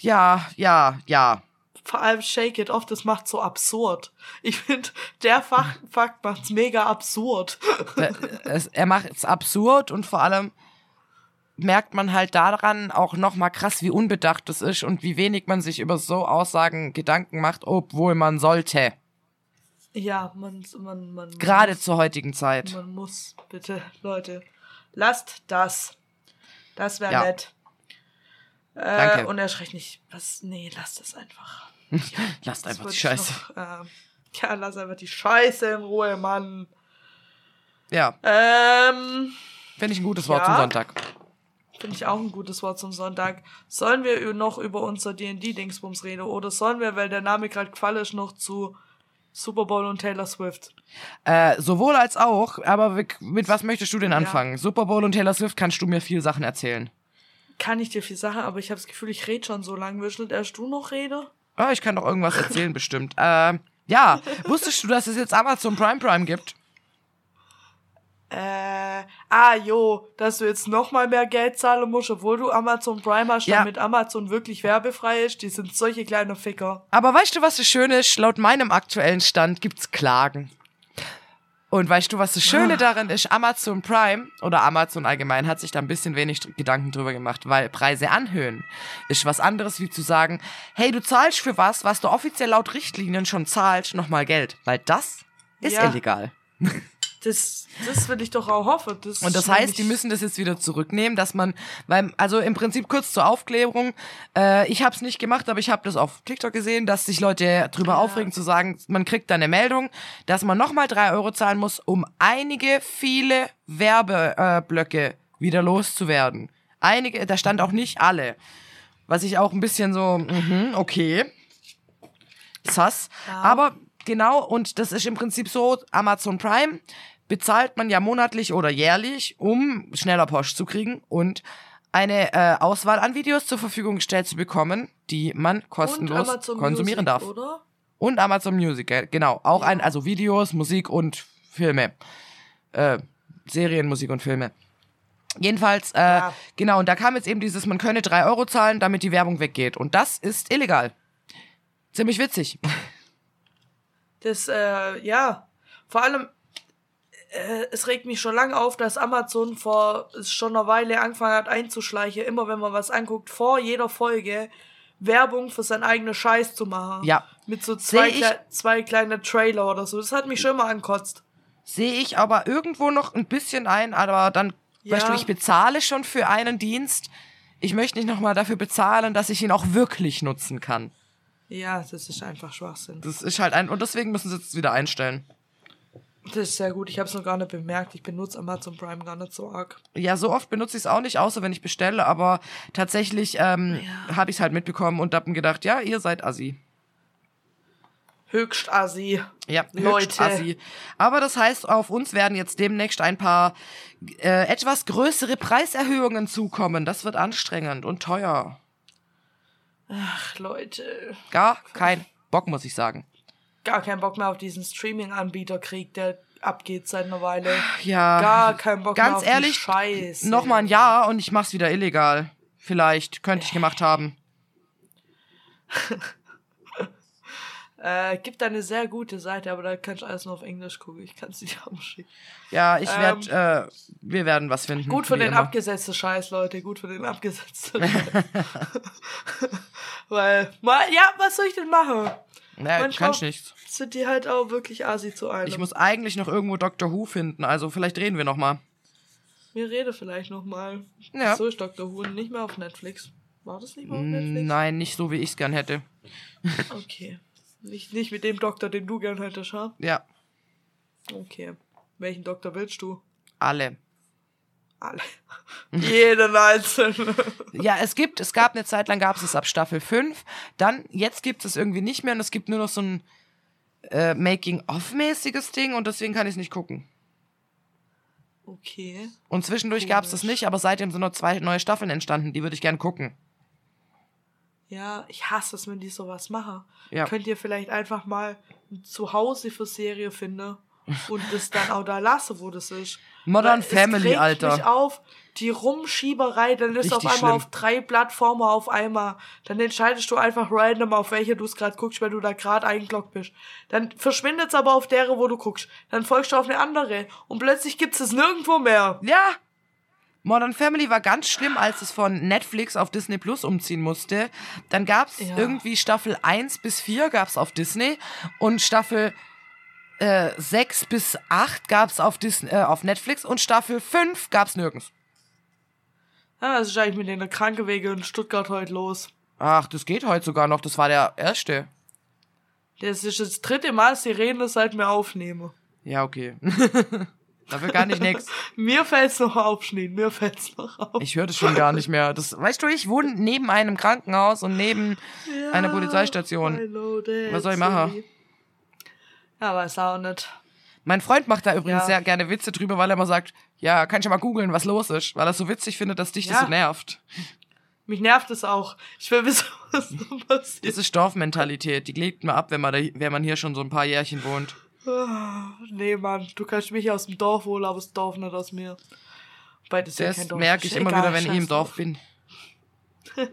Ja, ja, ja. Vor allem Shake It Off, das macht so absurd. Ich finde, der Fakt macht's mega absurd. Äh, es, er macht es absurd und vor allem merkt man halt daran auch nochmal krass, wie unbedacht das ist und wie wenig man sich über so Aussagen Gedanken macht, obwohl man sollte. Ja, man, man, man. Gerade muss, zur heutigen Zeit. Man muss, bitte, Leute. Lasst das. Das wäre Ja. nett. Äh, Danke. Und erst recht nicht. Was? Nee, lasst das einfach. Lasst Das einfach die Scheiße. Noch, ähm, ja, lass einfach die Scheiße in Ruhe, Mann. Ja, Ähm. finde ich ein gutes Wort Ja. zum Sonntag. Finde ich auch ein gutes Wort zum Sonntag. Sollen wir noch über unser D&D-Dingsbums reden? Oder sollen wir, weil der Name gerade gefallen ist, noch zu Super Bowl und Taylor Swift? Äh, sowohl als auch, aber mit, was möchtest du denn anfangen? Super Bowl und Taylor Swift kannst du mir viel Sachen erzählen. Kann ich dir viel sagen, aber ich habe das Gefühl, ich rede schon so lange. Willst nicht erst du noch reden? Ah, ich kann doch irgendwas erzählen, bestimmt. Äh, ja, wusstest du, dass es jetzt Amazon Prime Prime gibt? Äh, ah, jo, dass du jetzt noch mal mehr Geld zahlen musst, obwohl du Amazon Prime hast, Ja. damit Amazon wirklich werbefrei ist. Die sind solche kleine Ficker. Aber weißt du, was das Schöne ist? Laut meinem aktuellen Stand gibt's Klagen. Und weißt du, was das Schöne Ah. daran ist? Amazon Prime oder Amazon allgemein hat sich da ein bisschen wenig Gedanken drüber gemacht, weil Preise anhöhen ist was anderes wie zu sagen, hey, du zahlst für was, was du offiziell laut Richtlinien schon zahlst, nochmal Geld. Weil das ist Ja. illegal. Das, das will ich doch auch hoffen. Das Und das heißt, die müssen das jetzt wieder zurücknehmen, dass man, weil, also im Prinzip kurz zur Aufklärung, äh, ich habe es nicht gemacht, aber ich habe das auf TikTok gesehen, dass sich Leute drüber aufregen, zu sagen, man kriegt da eine Meldung, dass man nochmal drei Euro zahlen muss, um einige, viele Werbeblöcke äh, wieder loszuwerden. Einige, da stand auch nicht alle. Was ich auch ein bisschen so, mhm, okay. Sass. Aber genau, und das ist im Prinzip so, Amazon Prime bezahlt man ja monatlich oder jährlich, um schneller Post zu kriegen und eine äh, Auswahl an Videos zur Verfügung gestellt zu bekommen, die man kostenlos konsumieren Music, darf. Oder? Und Amazon Music, genau. Auch ein, also Videos, Musik und Filme. Äh, Serien, Musik und Filme. Jedenfalls, äh, Ja. genau, und da kam jetzt eben dieses, man könne drei Euro zahlen, damit die Werbung weggeht. Und das ist illegal. Ziemlich witzig. Das, äh, ja. Vor allem, äh, es regt mich schon lange auf, dass Amazon vor schon eine Weile angefangen hat einzuschleichen, immer wenn man was anguckt, vor jeder Folge Werbung für seinen eigenen Scheiß zu machen. Ja. Mit so zwei, klei zwei kleine Trailer oder so. Das hat mich schon immer ankotzt. Sehe ich aber irgendwo noch ein bisschen ein, aber dann, Ja. weißt du, ich bezahle schon für einen Dienst. Ich möchte nicht nochmal dafür bezahlen, dass ich ihn auch wirklich nutzen kann. Ja, das ist einfach Schwachsinn. Das ist halt ein, und deswegen müssen sie es wieder einstellen. Das ist sehr gut. Ich habe es noch gar nicht bemerkt. Ich benutze Amazon Prime gar nicht so arg. Ja, so oft benutze ich es auch nicht, außer wenn ich bestelle, aber tatsächlich ähm, Ja. habe ich es halt mitbekommen und hab mir gedacht, ja, ihr seid assi. Höchst assi. Ja, Leute. höchst assi. Aber das heißt, auf uns werden jetzt demnächst ein paar äh, etwas größere Preiserhöhungen zukommen. Das wird anstrengend und teuer. Ach, Leute. Gar kein Bock, muss ich sagen. Gar keinen Bock mehr auf diesen Streaming-Anbieterkrieg, der abgeht seit einer Weile. Ja. Gar keinen Bock mehr Ganz auf die ehrlich, Scheiße. noch mal ein Jahr und ich mach's wieder illegal. Vielleicht könnte ich gemacht haben. Äh, gibt eine sehr gute Seite, aber da kannst du alles nur auf Englisch gucken. Ich kann es dir auch schicken. Ja, ich Ähm, werde, äh, wir werden was finden. Gut für den immer. abgesetzten Scheiß, Leute. Gut für den abgesetzten Scheiß. Weil, mal, ja, was soll ich denn machen? Ja, manchmal- kannst nichts. Sind die halt auch wirklich asi zu einem. Ich muss eigentlich noch irgendwo Doctor Who finden, also vielleicht reden wir noch mal. Mir rede vielleicht noch mal. Ja. So ist Dr. Who nicht mehr auf Netflix. War das nicht mehr auf Netflix? Nein, nicht so, wie ich es gern hätte. Okay. Nicht, nicht mit dem Doktor, den du gern hättest, ha? Ja, Okay. Welchen Doktor willst du? alle. Alle. Jeden einzelnen. Ja, es gibt, es gab eine Zeit lang, gab es es ab Staffel 5. Dann, jetzt gibt es es irgendwie nicht mehr und es gibt nur noch so ein äh, Making-of-mäßiges Ding und deswegen kann ich es nicht gucken. Okay. Und zwischendurch gab es das nicht, aber seitdem sind noch zwei neue Staffeln entstanden, die würde ich gern gucken. Ja, ich hasse es, wenn die sowas machen. Ja. Könnt ihr vielleicht einfach mal ein Zuhause für Serie finden und das dann auch da lassen, wo das ist. Modern es Family, regt Alter. Mich auf, die Rumschieberei, dann ist Richtig auf einmal schlimm. auf drei Plattformen auf einmal. Dann entscheidest du einfach random, auf welche du es gerade guckst, wenn du da gerade eingeloggt bist. Dann verschwindet es aber auf dere, wo du guckst. Dann folgst du auf eine andere. Und plötzlich gibt es nirgendwo mehr. Ja! Modern Family war ganz schlimm, als es von Netflix auf Disney Plus umziehen musste. Dann gab's Ja. irgendwie Staffel 1 bis 4 gab's auf Disney und Staffel äh, 6 bis 8 gab's auf, Disney, äh, auf Netflix und Staffel 5 gab's nirgends. Ja, das ist eigentlich mit den Krankenwege in Stuttgart heute los. Ach, das geht heute sogar noch. Das war der erste. Das ist das dritte Mal, dass die Rede seit wir aufnehmen. Ja, okay. Dafür kann ich nix. Mir fällt's noch auf, Schnee. Mir fällt's noch auf. Ich höre das schon gar nicht mehr. Das, weißt du, ich wohne neben einem Krankenhaus und neben einer I Polizeistation. Was soll ich machen? Ja, weiß auch nicht. Mein Freund macht da übrigens Ja. sehr gerne Witze drüber, weil er immer sagt, ja, kann ich ja mal googeln, was los ist, weil er so witzig findet, dass dich das Ja. so nervt. Mich nervt es auch. Ich will wissen, was so passiert. Das ist Dorfmentalität. Die legt man ab, wenn man, da, wenn man hier schon so ein paar Jährchen wohnt. Ah, Nee, Mann, du kannst mich aus dem Dorf holen, aber das Dorf nicht aus mir. Wobei das ja Das kein Dorf merke ich immer Egal, wieder, wenn ich im Dorf bin.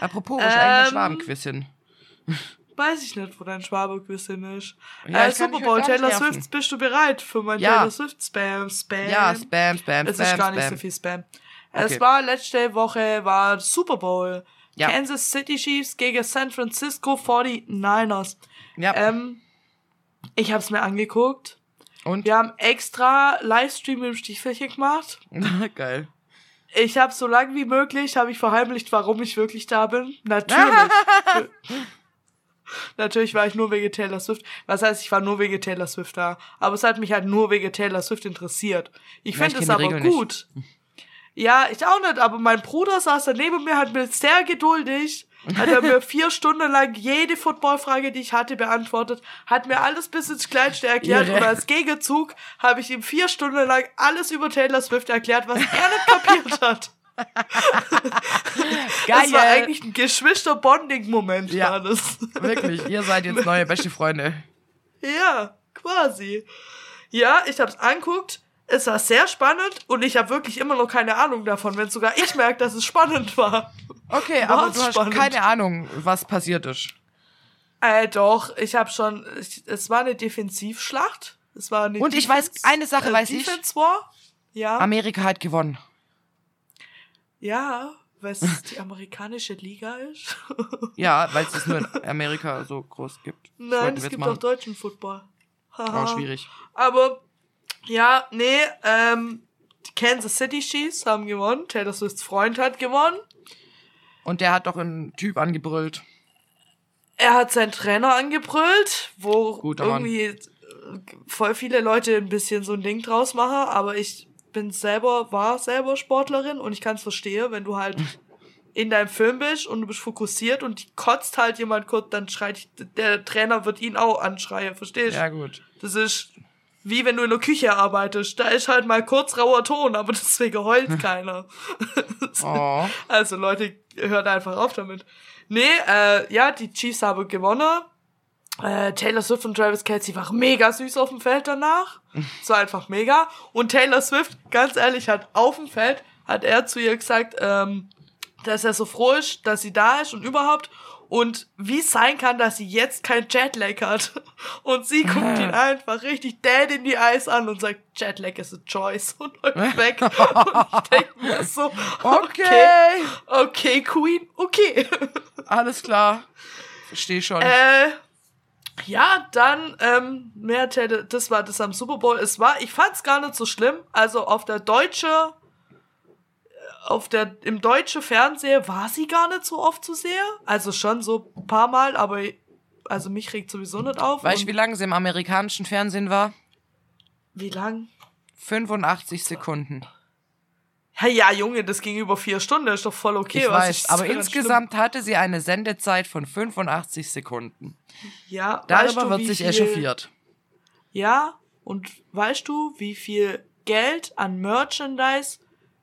Apropos, ist eigentlich ein Ähm, Schwabenquiz hin? Weiß ich nicht, wo dein Schwabe-Quiz hin ist. Ja, äh, Super Bowl, gar Taylor. Swift, bist du bereit für mein Ja. Taylor Swift Spam? Spam. Ja, Spam, Spam, Es Spam, ist gar nicht so Spam. viel Spam. Okay. Es war letzte Woche war Super Bowl. Ja. Kansas City Chiefs gegen San Francisco 49ers. Ja, Ähm, ich habe es mir angeguckt. und? Wir haben extra Livestream im Stiefelchen gemacht. Geil. Ich habe so lange wie möglich, habe ich verheimlicht, warum ich wirklich da bin. Natürlich. Natürlich war ich nur wegen Taylor Swift. Was heißt, ich war nur wegen Taylor Swift da. Aber es hat mich halt nur wegen Taylor Swift interessiert. Ich Ja, finde es aber gut. Ja, ich auch nicht, aber mein Bruder saß da neben mir, hat mir sehr geduldig, hat er mir vier Stunden lang jede Footballfrage, die ich hatte, beantwortet, hat mir alles bis ins Kleinste erklärt Irre. und als Gegenzug habe ich ihm vier Stunden lang alles über Taylor Swift erklärt, was er nicht kapiert hat. Das war Geil. eigentlich ein Geschwister-Bonding-Moment, Ja. war das. Wirklich, ihr seid jetzt neue beste Freunde. Ja, quasi. Ja, ich hab's anguckt. Es war sehr spannend und ich habe wirklich immer noch keine Ahnung davon, wenn sogar ich merke, dass es spannend war. Okay, War's aber du hast spannend? keine Ahnung, was passiert ist. Äh, doch, ich habe schon. Ich, es war eine Defensivschlacht. Es war eine Und ich weiß, eine Sache weiß ich. Defense War. Ja. Amerika hat gewonnen. Ja, was die amerikanische Liga ist. Ja, weil es es nur in Amerika so groß gibt. Nein, es gibt machen. auch deutschen Football. Haha. Oh, schwierig. Aber ja, nee, ähm, die Kansas City Chiefs haben gewonnen. Taylor Swifts Freund hat gewonnen. Und der hat doch einen Typ angebrüllt. Er hat seinen Trainer angebrüllt, wo Guter Mann. irgendwie äh, voll viele Leute ein bisschen so ein Ding draus machen, aber ich bin selber, war selber Sportlerin und ich kann es verstehen, wenn du halt in deinem Film bist und du bist fokussiert und die kotzt halt jemand kurz, dann schreit ich, der Trainer wird ihn auch anschreien, verstehst du? Ja, gut. Das ist wie wenn du in der Küche arbeitest. Da ist halt mal kurz rauer Ton, aber deswegen heult keiner. Oh. Also Leute, hört einfach auf damit. Nee, äh, ja, die Chiefs haben gewonnen. Äh, Taylor Swift und Travis Kelsey waren mega süß auf dem Feld danach. So einfach mega. Und Taylor Swift, ganz ehrlich, hat auf dem Feld, hat er zu ihr gesagt, ähm, dass er so froh ist, dass sie da ist und überhaupt. Und wie es sein kann, dass sie jetzt kein Jetlag hat. Und sie guckt ihn einfach richtig dead in die Eyes an und sagt, Jetlag is a choice. Und läuft weg. und ich denke mir so, okay, Okay. okay, Queen, okay. Alles klar. Verstehe schon. Äh, ja, dann ähm, mehr Tele das war das am Super Bowl. Es war, ich fand's gar nicht so schlimm. Also auf der deutsche, äh, auf der im deutsche Fernseher war sie gar nicht so oft zu sehen. Also schon so ein paar Mal, aber also mich regt sowieso nicht auf. weißt du, wie lange sie im amerikanischen Fernsehen war? wie lang? 85 Sekunden. Ja, ja, Junge, das ging über vier Stunden, ist doch voll okay. ich was weiß, ist aber insgesamt hatte sie eine Sendezeit von 85 Sekunden. schlimm? Ja, Darüber weißt du, wird wie sich viel- echauffiert. Ja, und weißt du, wie viel Geld an Merchandise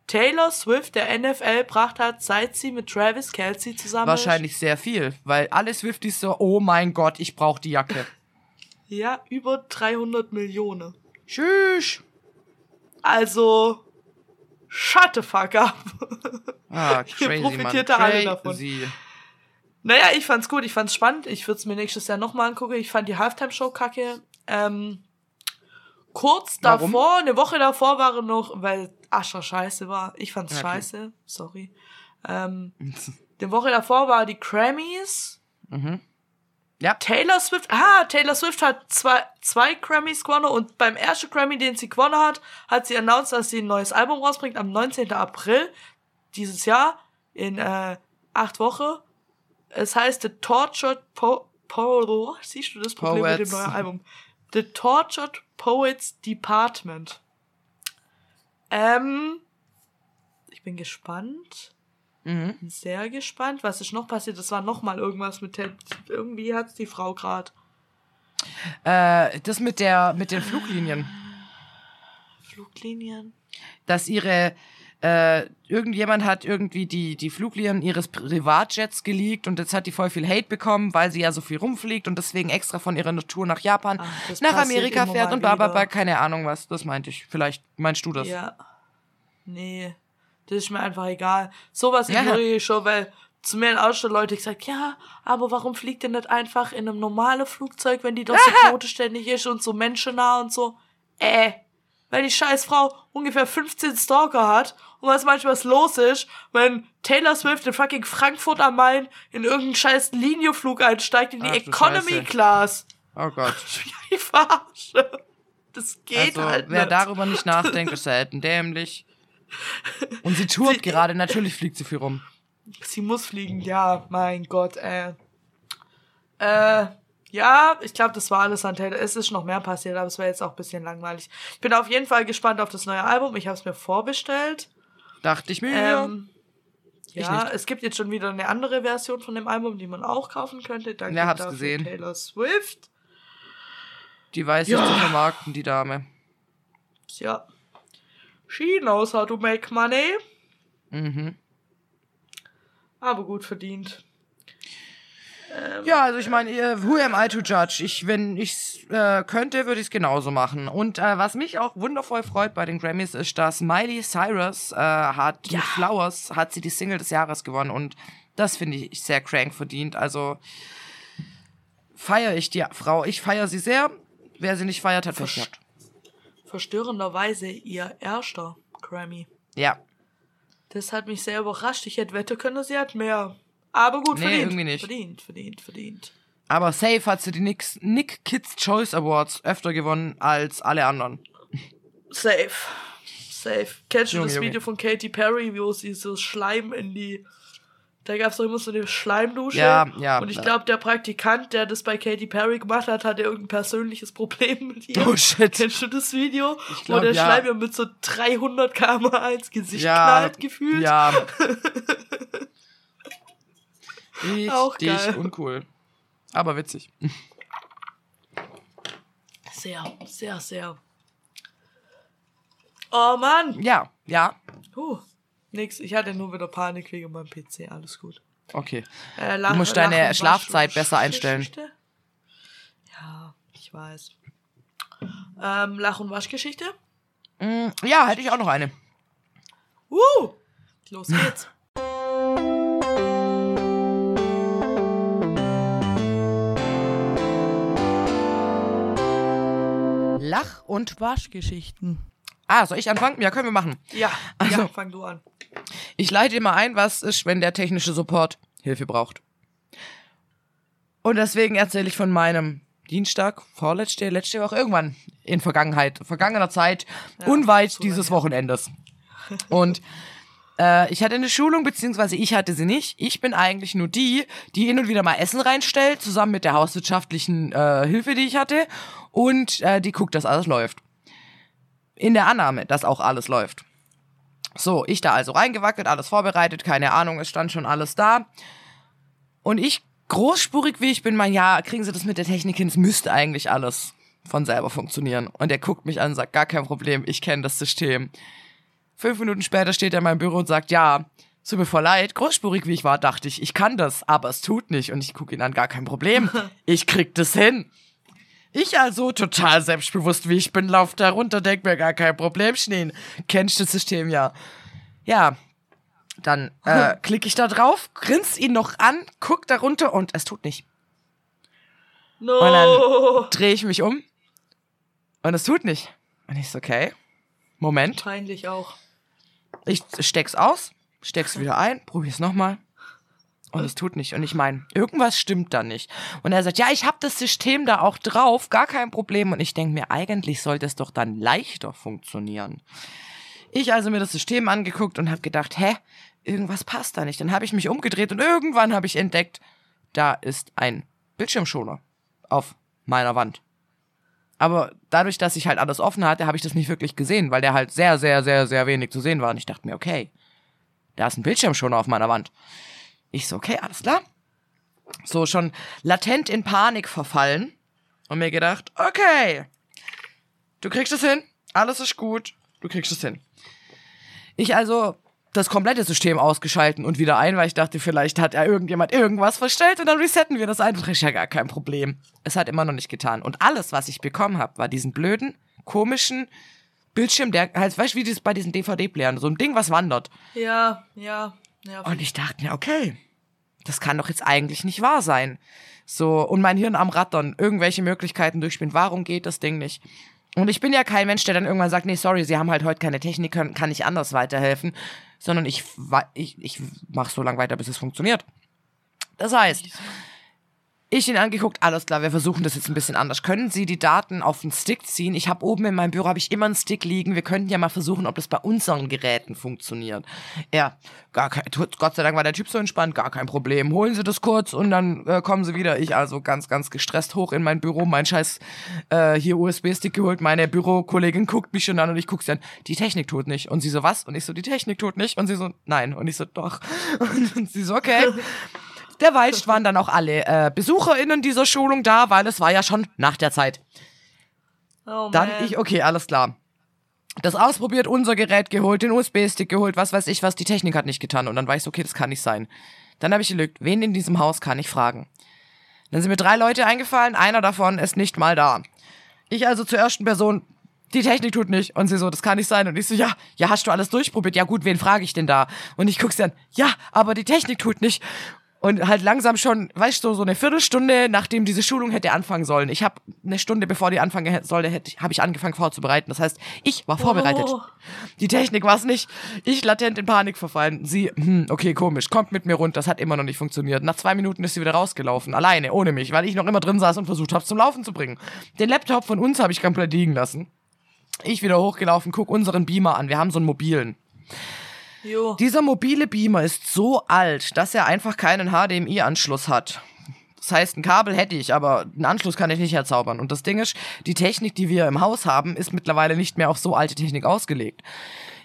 Taylor Swift der NFL gebracht hat, seit sie mit Travis Kelsey zusammen Wahrscheinlich sehr viel, weil alle Swifties so, oh mein Gott, ich brauche die Jacke. ist? Ja, über 300 Millionen. Tschüss. Also, shut the fuck up. Ah, Ihr crazy, profitiert Mann. alle davon. Naja, ich fand's gut, ich fand's spannend. Ich würde es mir nächstes Jahr nochmal angucken. Ich fand die Halftime-Show kacke. Ähm, kurz Warum? davor, eine Woche davor waren noch, weil Ascher scheiße war. Ich fand's Okay. scheiße. Sorry. Ähm, die Woche davor war die Grammys. Mhm. Ja. Taylor Swift, ah, Taylor Swift hat zwei, zwei Grammys gewonnen und beim ersten Grammy, den sie gewonnen hat, hat sie announced, dass sie ein neues Album rausbringt am 19. April dieses Jahr in äh, acht Wochen. Es heißt The Tortured Po... po siehst du das Problem mit dem Poets. neuen Album? The Tortured Poets Department. Ähm, ich bin gespannt. Mhm. Sehr gespannt. Was ist noch passiert? Das war noch mal irgendwas mit Ted. Irgendwie hat's die Frau grad. Äh, das mit der mit den Fluglinien, Fluglinien. dass ihre äh, irgendjemand hat irgendwie die die Fluglinien ihres Privatjets geleakt und jetzt hat die voll viel Hate bekommen, weil sie ja so viel rumfliegt und deswegen extra von ihrer Tour nach Japan Ach, nach Amerika fährt und bla bla bla, keine Ahnung was. Das meinte ich. Vielleicht meinst du das? Ja. Nee. Das ist mir einfach egal. Sowas Ja. ignoriere ich schon, weil zu mir auch schon Leute gesagt, ja, aber warum fliegt ihr nicht einfach in einem normalen Flugzeug, wenn die doch so bodenständig ist und so menschennah und so? Äh, weil die scheiß Frau ungefähr 15 Stalker hat und was manchmal was los ist, wenn Taylor Swift in fucking Frankfurt am Main in irgendeinen scheiß Linienflug einsteigt in die Ach Economy Scheiße. Class. Oh Gott. Ich verarsche. Das geht Also, halt wer nicht. darüber nicht nachdenkt, ist selten dämlich. Und sie tourt Sie- gerade, natürlich fliegt sie viel rum. Sie muss fliegen, ja, mein Gott, äh. Äh, ja, ich glaube, das war alles an Taylor. Es ist noch mehr passiert, aber es war jetzt auch ein bisschen langweilig. Ich bin auf jeden Fall gespannt auf das neue Album. Ich habe es mir vorbestellt. Dachte ich mir. Ähm, ja, nicht. es gibt jetzt schon wieder eine andere Version von dem Album, die man auch kaufen könnte. Danke Ja, hab's gesehen. Taylor Swift. die weiß Ja. ich zu vermarkten, die Dame. Ja. She knows how to make money. Mhm. Aber gut verdient. Ja, also ich meine, who am I to judge? Ich, wenn ich äh, könnte, würde ich es genauso machen. Und äh, was mich auch wundervoll freut bei den Grammys ist, dass Miley Cyrus äh, hat mit Flowers hat sie die Single des Jahres gewonnen und das finde ich sehr crank verdient. Also feiere ich die Frau. Ich feiere sie sehr. Wer sie nicht feiert, hat gehabt. Verstörenderweise ihr erster Grammy. Ja, Das hat mich sehr überrascht. Ich hätte wette können, sie hat mehr. Aber gut, Nee, verdient. irgendwie nicht. Verdient, verdient, verdient. aber safe hat sie die Nick, Nick Kids Choice Awards öfter gewonnen als alle anderen. Safe. Safe. Kennst du das. Video von Katy Perry, wo sie so Schleim in die. Da gab es doch immer so eine Schleimdusche. Ja, ja. Und ich glaube, der Praktikant, der das bei Katy Perry gemacht hat, hatte irgendein persönliches Problem mit ihr. Oh shit. Kennst du das Video? Ich wo glaub, der ja. Schleim ihr mit so 300 km ins Gesicht Ja, knallt, gefühlt. Ja. Richtig Auch geil. uncool. Aber witzig. Sehr, sehr, sehr. Oh Mann. Ja, ja. Puh. Nix, ich hatte nur wieder Panik wegen meinem PC, alles gut. Okay. Äh, lach, du musst deine lachen, Schlafzeit besser einstellen. Ja, ich weiß. Ähm, Lach- und Waschgeschichte? Mm, ja, hätte ich auch noch eine. Uh, los geht's. Lach- und Waschgeschichten. Ah, soll ich anfangen? Ja, können wir machen. Ja, Also- ja, fang du an. Ich leite immer ein, was ist, wenn der technische Support Hilfe braucht. Und deswegen erzähle ich von meinem Dienstag, vorletzte, letzte Woche, irgendwann in Vergangenheit, vergangener Zeit, unweit so dieses Wochenendes. Und äh, ich hatte eine Schulung, beziehungsweise ich hatte sie nicht. Ich bin eigentlich nur die, die hin und wieder mal Essen reinstellt, zusammen mit der hauswirtschaftlichen äh, Hilfe, die ich hatte. Und äh, die guckt, dass alles läuft. In der Annahme, dass auch alles läuft. So, ich da also reingewackelt, alles vorbereitet, keine Ahnung, es stand schon alles da. Und ich, großspurig wie ich bin, mein, ja, kriegen Sie das mit der Technik hin, es müsste eigentlich alles von selber funktionieren. Und er guckt mich an und sagt, gar kein Problem, ich kenne das System. Fünf Minuten später steht er in meinem Büro und sagt, ja, es tut mir voll leid, großspurig wie ich war, dachte ich, ich kann das, aber es tut nicht. Und ich gucke ihn an, gar kein Problem, ich krieg das hin. Ich also, total selbstbewusst wie ich bin, lauf da runter, denk mir gar kein Problem, Schneen. Kennst du das System ja. Ja, dann äh, klicke ich da drauf, grinst ihn noch an, guck da runter und es tut nicht. No. Drehe ich mich um und es tut nicht. Und ich so, okay, Moment. Peinlich auch. Ich steck's aus, steck's wieder ein, probier's nochmal. Und es tut nicht. Und ich meine, irgendwas stimmt da nicht. Und er sagt, ja, ich habe das System da auch drauf, gar kein Problem. Und ich denke mir, eigentlich sollte es doch dann leichter funktionieren. Ich also mir das System angeguckt und habe gedacht, hä, irgendwas passt da nicht. Dann habe ich mich umgedreht und irgendwann habe ich entdeckt, da ist ein Bildschirmschoner auf meiner Wand. Aber dadurch, dass ich halt alles offen hatte, habe ich das nicht wirklich gesehen, weil der halt sehr, sehr, sehr, sehr wenig zu sehen war. Und ich dachte mir, okay, da ist ein Bildschirmschoner auf meiner Wand. Ich so, okay, alles klar. So schon latent in Panik verfallen und mir gedacht, okay, du kriegst es hin, alles ist gut, du kriegst es hin. Ich also das komplette System ausgeschalten und wieder ein, weil ich dachte, vielleicht hat ja irgendjemand irgendwas verstellt und dann resetten wir das einfach. Ist ja gar kein Problem. Es hat immer noch nicht getan. Und alles, was ich bekommen habe, war diesen blöden, komischen Bildschirm, der halt, weißt du, wie das bei diesen DVD-Playern, so ein Ding, was wandert. Ja, ja. Ja Und ich dachte mir, okay, das kann doch jetzt eigentlich nicht wahr sein. So, und mein Hirn am Rattern, irgendwelche Möglichkeiten durchspielen. Warum geht das Ding nicht? Und ich bin ja kein Mensch, der dann irgendwann sagt, nee, sorry, Sie haben halt heute keine Technik, können, kann ich anders weiterhelfen. Sondern ich, ich, ich mache so lange weiter, bis es funktioniert. Das heißt, ich ihn angeguckt, alles klar, wir versuchen das jetzt ein bisschen anders. Können Sie die Daten auf den Stick ziehen? Ich habe oben in meinem Büro habe ich immer einen Stick liegen. Wir könnten ja mal versuchen, ob das bei unseren Geräten funktioniert. Ja, gar kein, Gott sei Dank war der Typ so entspannt, gar kein Problem. Holen Sie das kurz und dann äh, kommen Sie wieder. Ich also ganz, ganz gestresst hoch in mein Büro, mein scheiß äh, hier USB-Stick geholt. Meine Bürokollegin guckt mich schon an und ich guck sie an. Die Technik tut nicht. Und sie so, was? Und ich so, die Technik tut nicht. Und sie so, nein. Und ich so, doch. Und sie so, okay. Derweil waren dann auch alle äh, BesucherInnen dieser Schulung da, weil es war ja schon nach der Zeit. Oh, Dann man. ich, okay, alles klar. Das ausprobiert, unser Gerät geholt, den USB-Stick geholt, was weiß ich was, die Technik hat nicht getan. Und dann war ich so, okay, das kann nicht sein. Dann habe ich gelügt, wen in diesem Haus kann ich fragen? Dann sind mir drei Leute eingefallen, einer davon ist nicht mal da. Ich also zur ersten Person, die Technik tut nicht. Und sie so, das kann nicht sein. Und ich so, ja, ja, hast du alles durchprobiert? Ja gut, wen frage ich denn da? Und ich guck sie an, ja, aber die Technik tut nicht. Und halt langsam schon, weißt du, so eine Viertelstunde, nachdem diese Schulung hätte anfangen sollen. Ich habe eine Stunde, bevor die anfangen sollte, hätte, habe ich angefangen vorzubereiten. Das heißt, ich war vorbereitet. Oh. Die Technik war es nicht. Ich latent in Panik verfallen. Sie, hm, okay, komisch, kommt mit mir runter. Das hat immer noch nicht funktioniert. Nach zwei Minuten ist sie wieder rausgelaufen, alleine, ohne mich, weil ich noch immer drin saß und versucht habe, zum Laufen zu bringen. Den Laptop von uns habe ich komplett liegen lassen. Ich wieder hochgelaufen, guck unseren Beamer an. Wir haben so einen mobilen. Jo. Dieser mobile Beamer ist so alt, dass er einfach keinen HDMI-Anschluss hat. Das heißt, ein Kabel hätte ich, aber einen Anschluss kann ich nicht herzaubern. Und das Ding ist, die Technik, die wir im Haus haben, ist mittlerweile nicht mehr auf so alte Technik ausgelegt.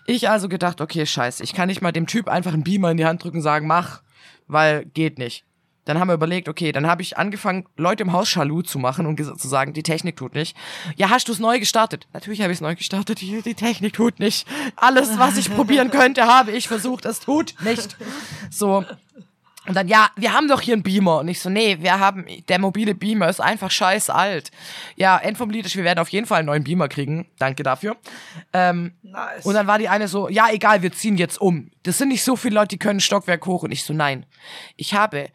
Ich also gedacht, okay, scheiße, ich kann nicht mal dem Typ einfach einen Beamer in die Hand drücken und sagen, mach, weil geht nicht. Dann haben wir überlegt, okay, dann habe ich angefangen, Leute im Haus Schalou zu machen und zu sagen, die Technik tut nicht. Ja, hast du es neu gestartet? Natürlich habe ich es neu gestartet, die, die Technik tut nicht. Alles, was ich probieren könnte, habe ich versucht, es tut nicht. So. Und dann, ja, wir haben doch hier einen Beamer. Und ich so, nee, wir haben, der mobile Beamer ist einfach scheiß alt. Ja, End vom Lied ist, wir werden auf jeden Fall einen neuen Beamer kriegen. Danke dafür. Ähm, Nice. und dann war die eine so, ja, egal, wir ziehen jetzt um. Das sind nicht so viele Leute, die können Stockwerk hoch. Und ich so, nein. Ich habe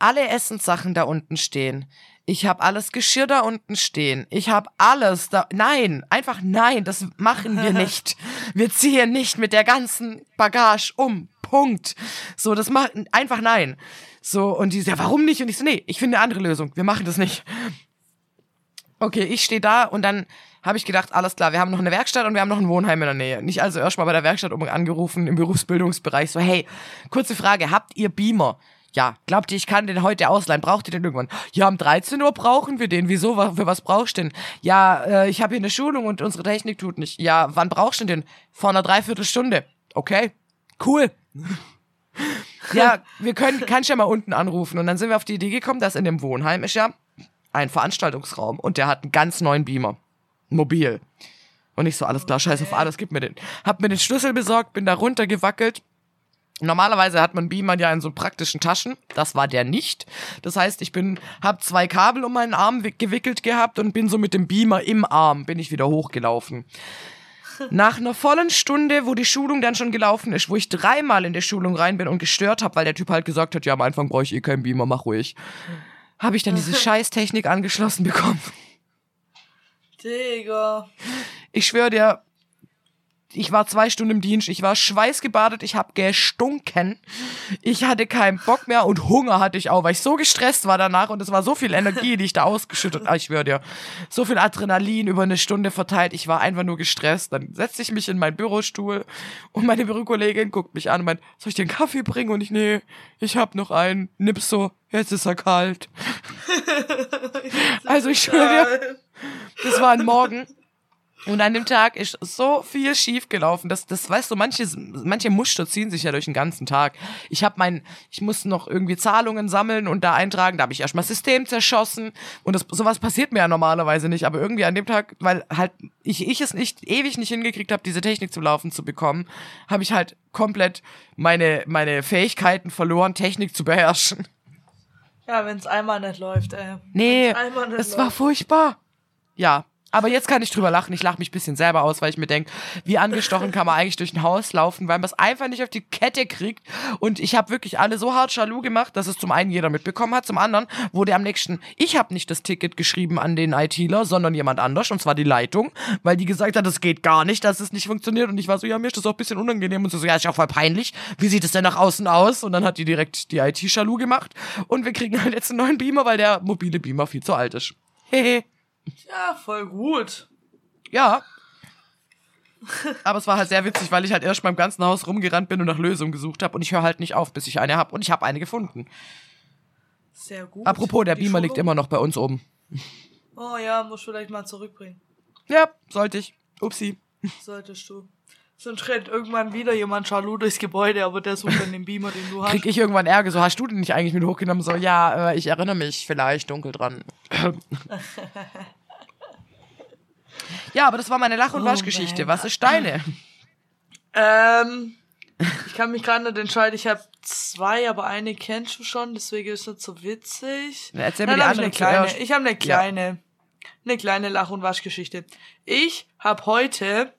alle Essenssachen da unten stehen. Ich habe alles Geschirr da unten stehen. Ich habe alles da. Nein, einfach nein, das machen wir nicht. Wir ziehen nicht mit der ganzen Bagage um. Punkt. So, das macht einfach nein. So, und die ja, warum nicht? Und ich so, nee, ich finde eine andere Lösung. Wir machen das nicht. Okay, ich stehe da und dann habe ich gedacht, alles klar, wir haben noch eine Werkstatt und wir haben noch ein Wohnheim in der Nähe. Nicht also erstmal bei der Werkstatt um angerufen im Berufsbildungsbereich, so, hey, kurze Frage, habt ihr Beamer? Ja, glaubt ihr, ich kann den heute ausleihen? Braucht ihr den irgendwann? Ja, um 13 Uhr brauchen wir den. Wieso? Für was brauchst du den? Ja, äh, ich habe hier eine Schulung und unsere Technik tut nicht. Ja, wann brauchst du den? Vor einer Dreiviertelstunde. Okay, cool. ja, wir können, kannst ja mal unten anrufen. Und dann sind wir auf die Idee gekommen, dass in dem Wohnheim ist ja ein Veranstaltungsraum und der hat einen ganz neuen Beamer. Mobil. Und ich so, alles klar, scheiß auf alles, gib mir den. Hab mir den Schlüssel besorgt, bin da runtergewackelt. Normalerweise hat man Beamer ja in so praktischen Taschen. Das war der nicht. Das heißt, ich bin, hab zwei Kabel um meinen Arm gewickelt gehabt und bin so mit dem Beamer im Arm, bin ich wieder hochgelaufen. Nach einer vollen Stunde, wo die Schulung dann schon gelaufen ist, wo ich dreimal in der Schulung rein bin und gestört habe, weil der Typ halt gesagt hat, ja, am Anfang brauche ich eh keinen Beamer, mach ruhig, habe ich dann diese Scheißtechnik angeschlossen bekommen. Digga. Ich schwöre dir, ich war zwei Stunden im Dienst, ich war schweißgebadet, ich hab gestunken, ich hatte keinen Bock mehr und Hunger hatte ich auch, weil ich so gestresst war danach und es war so viel Energie, die ich da ausgeschüttet habe. Ich schwöre dir, so viel Adrenalin über eine Stunde verteilt, ich war einfach nur gestresst. Dann setzte ich mich in meinen Bürostuhl und meine Bürokollegin guckt mich an und meint, soll ich dir einen Kaffee bringen? Und ich, nee, ich hab noch einen. Nips so, jetzt ist er kalt. also ich schwöre dir, das war ein Morgen. Und an dem Tag ist so viel schief gelaufen. Das, das weißt du, manche, manche Muster ziehen sich ja durch den ganzen Tag. Ich habe mein, ich musste noch irgendwie Zahlungen sammeln und da eintragen. Da habe ich erstmal System zerschossen. Und das, sowas passiert mir ja normalerweise nicht. Aber irgendwie an dem Tag, weil halt ich, ich es nicht ewig nicht hingekriegt habe, diese Technik zu laufen zu bekommen, habe ich halt komplett meine, meine Fähigkeiten verloren, Technik zu beherrschen. Ja, wenn es einmal nicht läuft, ey. Nee, es war läuft. furchtbar. Ja, aber jetzt kann ich drüber lachen. Ich lache mich ein bisschen selber aus, weil ich mir denke, wie angestochen kann man eigentlich durch ein Haus laufen, weil man es einfach nicht auf die Kette kriegt. Und ich habe wirklich alle so hart Jaloux gemacht, dass es zum einen jeder mitbekommen hat, zum anderen wurde am nächsten, ich habe nicht das Ticket geschrieben an den ITler, sondern jemand anders, und zwar die Leitung, weil die gesagt hat, das geht gar nicht, dass es nicht funktioniert. Und ich war so, ja, mir ist das auch ein bisschen unangenehm. Und so, ja, ist ja auch voll peinlich. Wie sieht es denn nach außen aus? Und dann hat die direkt die IT Jaloux gemacht. Und wir kriegen halt jetzt einen neuen Beamer, weil der mobile Beamer viel zu alt ist. Hehe. Ja, voll gut. Ja. Aber es war halt sehr witzig, weil ich halt erst beim ganzen Haus rumgerannt bin und nach Lösungen gesucht habe und ich höre halt nicht auf, bis ich eine habe und ich habe eine gefunden. Sehr gut. Apropos, der Die Beamer liegt Schulung? immer noch bei uns oben. Oh ja, muss vielleicht mal zurückbringen. Ja, sollte ich. Upsi. Solltest du. Sonst rennt irgendwann wieder jemand Charlot durchs Gebäude, aber der sucht dann den Beamer, den du hast. Krieg ich irgendwann Ärger, so hast du den nicht eigentlich mit hochgenommen? So, ja, äh, ich erinnere mich vielleicht dunkel dran. ja, aber das war meine Lach- und Oh Waschgeschichte. Was ist deine? Ähm, ich kann mich gerade nicht entscheiden. Ich habe zwei, aber eine kennst du schon, deswegen ist nicht so witzig. Na, erzähl mir Dann die hab ich andere eine kleine. Ich habe eine kleine, eine kleine Lach- und Waschgeschichte. Ich habe heute,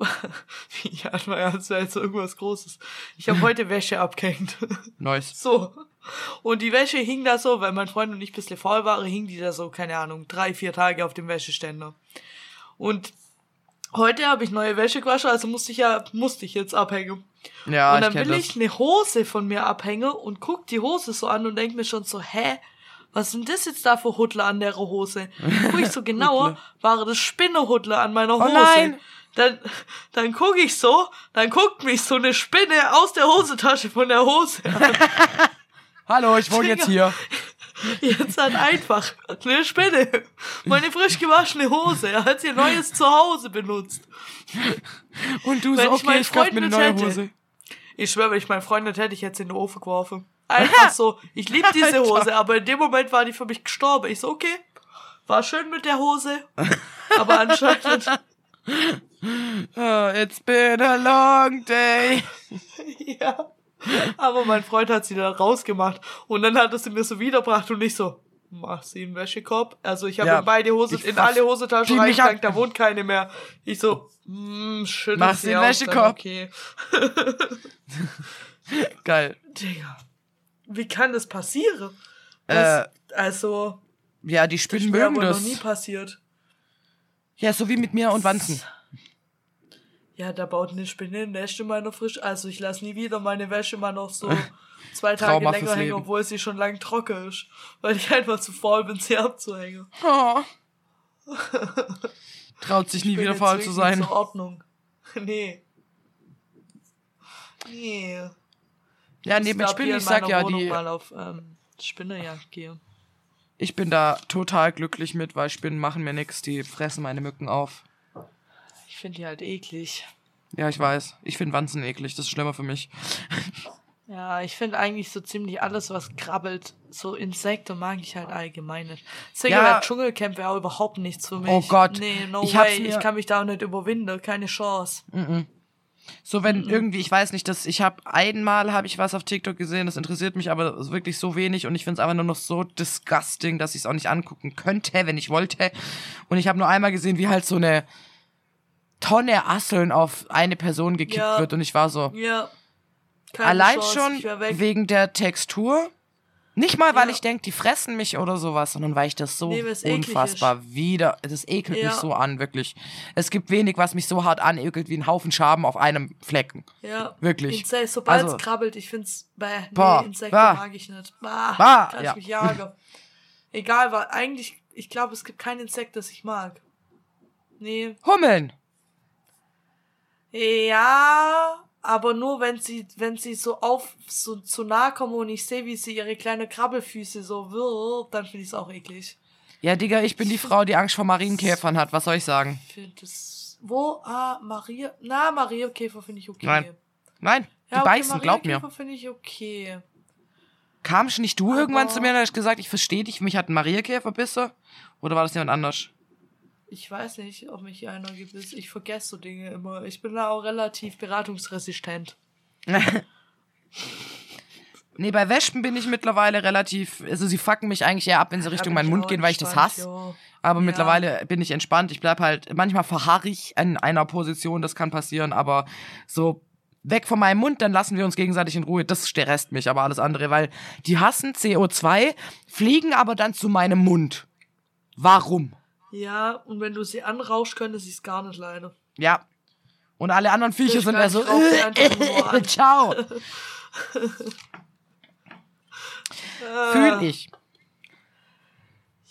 war ja das wäre jetzt irgendwas Großes. Ich habe heute Wäsche abgehängt. Nice. So. Und die Wäsche hing da so, weil mein Freund und ich ein bisschen faul waren, hing die da so, keine Ahnung, drei, vier Tage auf dem Wäscheständer. Und heute habe ich neue Wäsche gewaschen, also musste ich ja, musste ich jetzt abhängen. Ja, und ich dann kenn will das. ich eine Hose von mir abhängen und guck die Hose so an und denk mir schon so, hä? Was sind das jetzt da für Huddler an der Hose? Guck ich so genauer, war das Spinnehudler an meiner Hose. Oh nein! Dann, dann guck ich so, dann guckt mich so eine Spinne aus der Hosentasche von der Hose an. Hallo, ich wohne jetzt hier. Jetzt hat einfach eine Spinne meine frisch gewaschene Hose. Er hat ihr neues Zuhause benutzt. Und du Wenn so, ich okay, meinen ich kauf mir Freund eine neue hätte. Hose. Ich schwöre, wenn ich meinen Freund nicht hätte, ich hätte sie in den Ofen geworfen. Einfach so. Ich liebe diese. Hose, aber in dem Moment war die für mich gestorben. Ich so, okay, war schön mit der Hose, aber anscheinend, Oh, it's been a long day. ja. Aber mein Freund hat sie da rausgemacht und dann hat er sie mir so wiedergebracht und ich so, mach sie in Wäschekorb. Also ich habe Ja, in beide Hose, in alle Hosentaschen reingepackt, ab. da wohnt keine mehr. Ich so, mm, schüttel Mach sie in Wäschekorb. Okay. Geil. Digga. Wie kann das passieren? Äh, Das, also, Ja, die Spinnen mögen das. noch nie passiert. Ja, so wie mit mir und Wanzen. Ja, da baut eine Spinne ein Nest in meiner Frisch. Also ich lasse nie wieder meine Wäsche mal noch so zwei Tage Trauma länger hängen, Leben. obwohl sie schon lang trocken ist. Weil ich einfach zu faul bin, sie abzuhängen. Oh. Traut sich nie wieder faul zu sein. Zur Ordnung. Nee. Nee. Ja, Ich mit glaub, Spinnen, ich sag ja, Wohnung die, mal auf ähm, Spinnejagd gehe. ich bin da total glücklich mit, weil Spinnen machen mir nix, die fressen meine Mücken auf. Ich finde die halt eklig. Ja, ich weiß. Ich finde Wanzen eklig, das ist schlimmer für mich. Ja, ich finde eigentlich so ziemlich alles, was krabbelt. So Insekten mag ich halt allgemein nicht. Deswegen Ja. wäre Dschungelcamp wäre auch überhaupt nichts für mich. Oh Gott. Nee, no Ich way. Ich kann mich da auch nicht überwinden. Keine Chance. So, Mhm. wenn irgendwie, ich weiß nicht, dass ich habe einmal habe ich was auf TikTok gesehen, das interessiert mich aber wirklich so wenig und ich finde es einfach nur noch so disgusting, dass ich es auch nicht angucken könnte, wenn ich wollte. Und ich habe nur einmal gesehen, wie halt so eine Tonne Asseln auf eine Person gekippt Ja. wird und ich war so, Ja. Keine allein Chance. schon wegen der Textur. Nicht mal, weil Ja. ich denke, die fressen mich oder sowas, sondern weil ich das so Nee, unfassbar wieder. Das ekelt Ja. mich so an, wirklich. Es gibt wenig, was mich so hart anekelt wie ein Haufen Schaben auf einem Flecken. Ja. Wirklich. Inse sobald Also- es krabbelt, ich find's, bäh, nee, Boah, Insekten bah. mag ich nicht. Bah, Bah, kann ja. ich mich jagen. Egal, weil eigentlich, ich glaube, es gibt kein Insekt, das ich mag. Nee. Hummeln. Ja, aber nur wenn sie, wenn sie so auf, so zu nah kommen und ich sehe, wie sie ihre kleine Krabbelfüße so wirbt, dann finde ich es auch eklig. Ja, Digga, ich bin die Frau, die Angst vor Marienkäfern hat. Was soll ich sagen? Ich finde das, wo, ah, Maria, na, Marienkäfer finde ich okay. Nein. Nein, die Ja, okay, beißen, glaub mir. Marienkäfer finde ich okay. Kamst nicht du irgendwann Aber- zu mir und hast gesagt, ich verstehe dich, mich hat ein Marienkäfer bisse? Oder war das jemand anders? Ich weiß nicht, ob mich hier einer gebissen. Ich vergesse so Dinge immer. Ich bin da auch relativ beratungsresistent. Nee, bei Wespen bin ich mittlerweile relativ, also sie fucken mich eigentlich eher ab, wenn sie Richtung meinen Mund gehen, weil ich das hasse. Aber Ja. mittlerweile bin ich entspannt. Ich bleib halt, manchmal verharre ich in einer Position, das kann passieren, aber so weg von meinem Mund, dann lassen wir uns gegenseitig in Ruhe. Das stresst mich, aber alles andere, weil die hassen CO2, fliegen aber dann zu meinem Mund. Warum? Ja, und wenn du sie anrauschst, könnte sie es gar nicht leiden. Ja. Und alle anderen Viecher Ich sind eher so, die an. ciao. Fühl ich.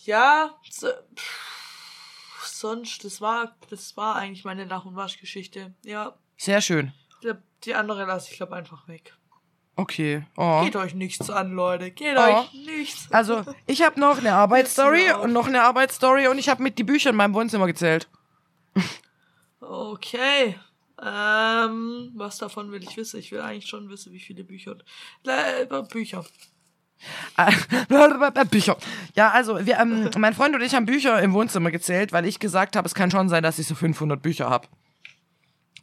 Ja, so, pff, sonst, das war, das war eigentlich meine Lach- und Waschgeschichte. Ja, Sehr schön. glaub, die andere lasse ich, glaube einfach weg. Okay. Oh. Geht euch nichts an, Leute. Geht Oh. euch nichts. Also, ich habe noch eine Arbeitsstory und noch eine Arbeitsstory und ich habe mit die Bücher in meinem Wohnzimmer gezählt. Okay. Ähm, was davon will ich wissen? Ich will eigentlich schon wissen, wie viele Bücher. Äh, Bücher. Äh, Bücher. Ja, also, wir, ähm, mein Freund und ich haben Bücher im Wohnzimmer gezählt, weil ich gesagt habe, es kann schon sein, dass ich so 500 Bücher habe.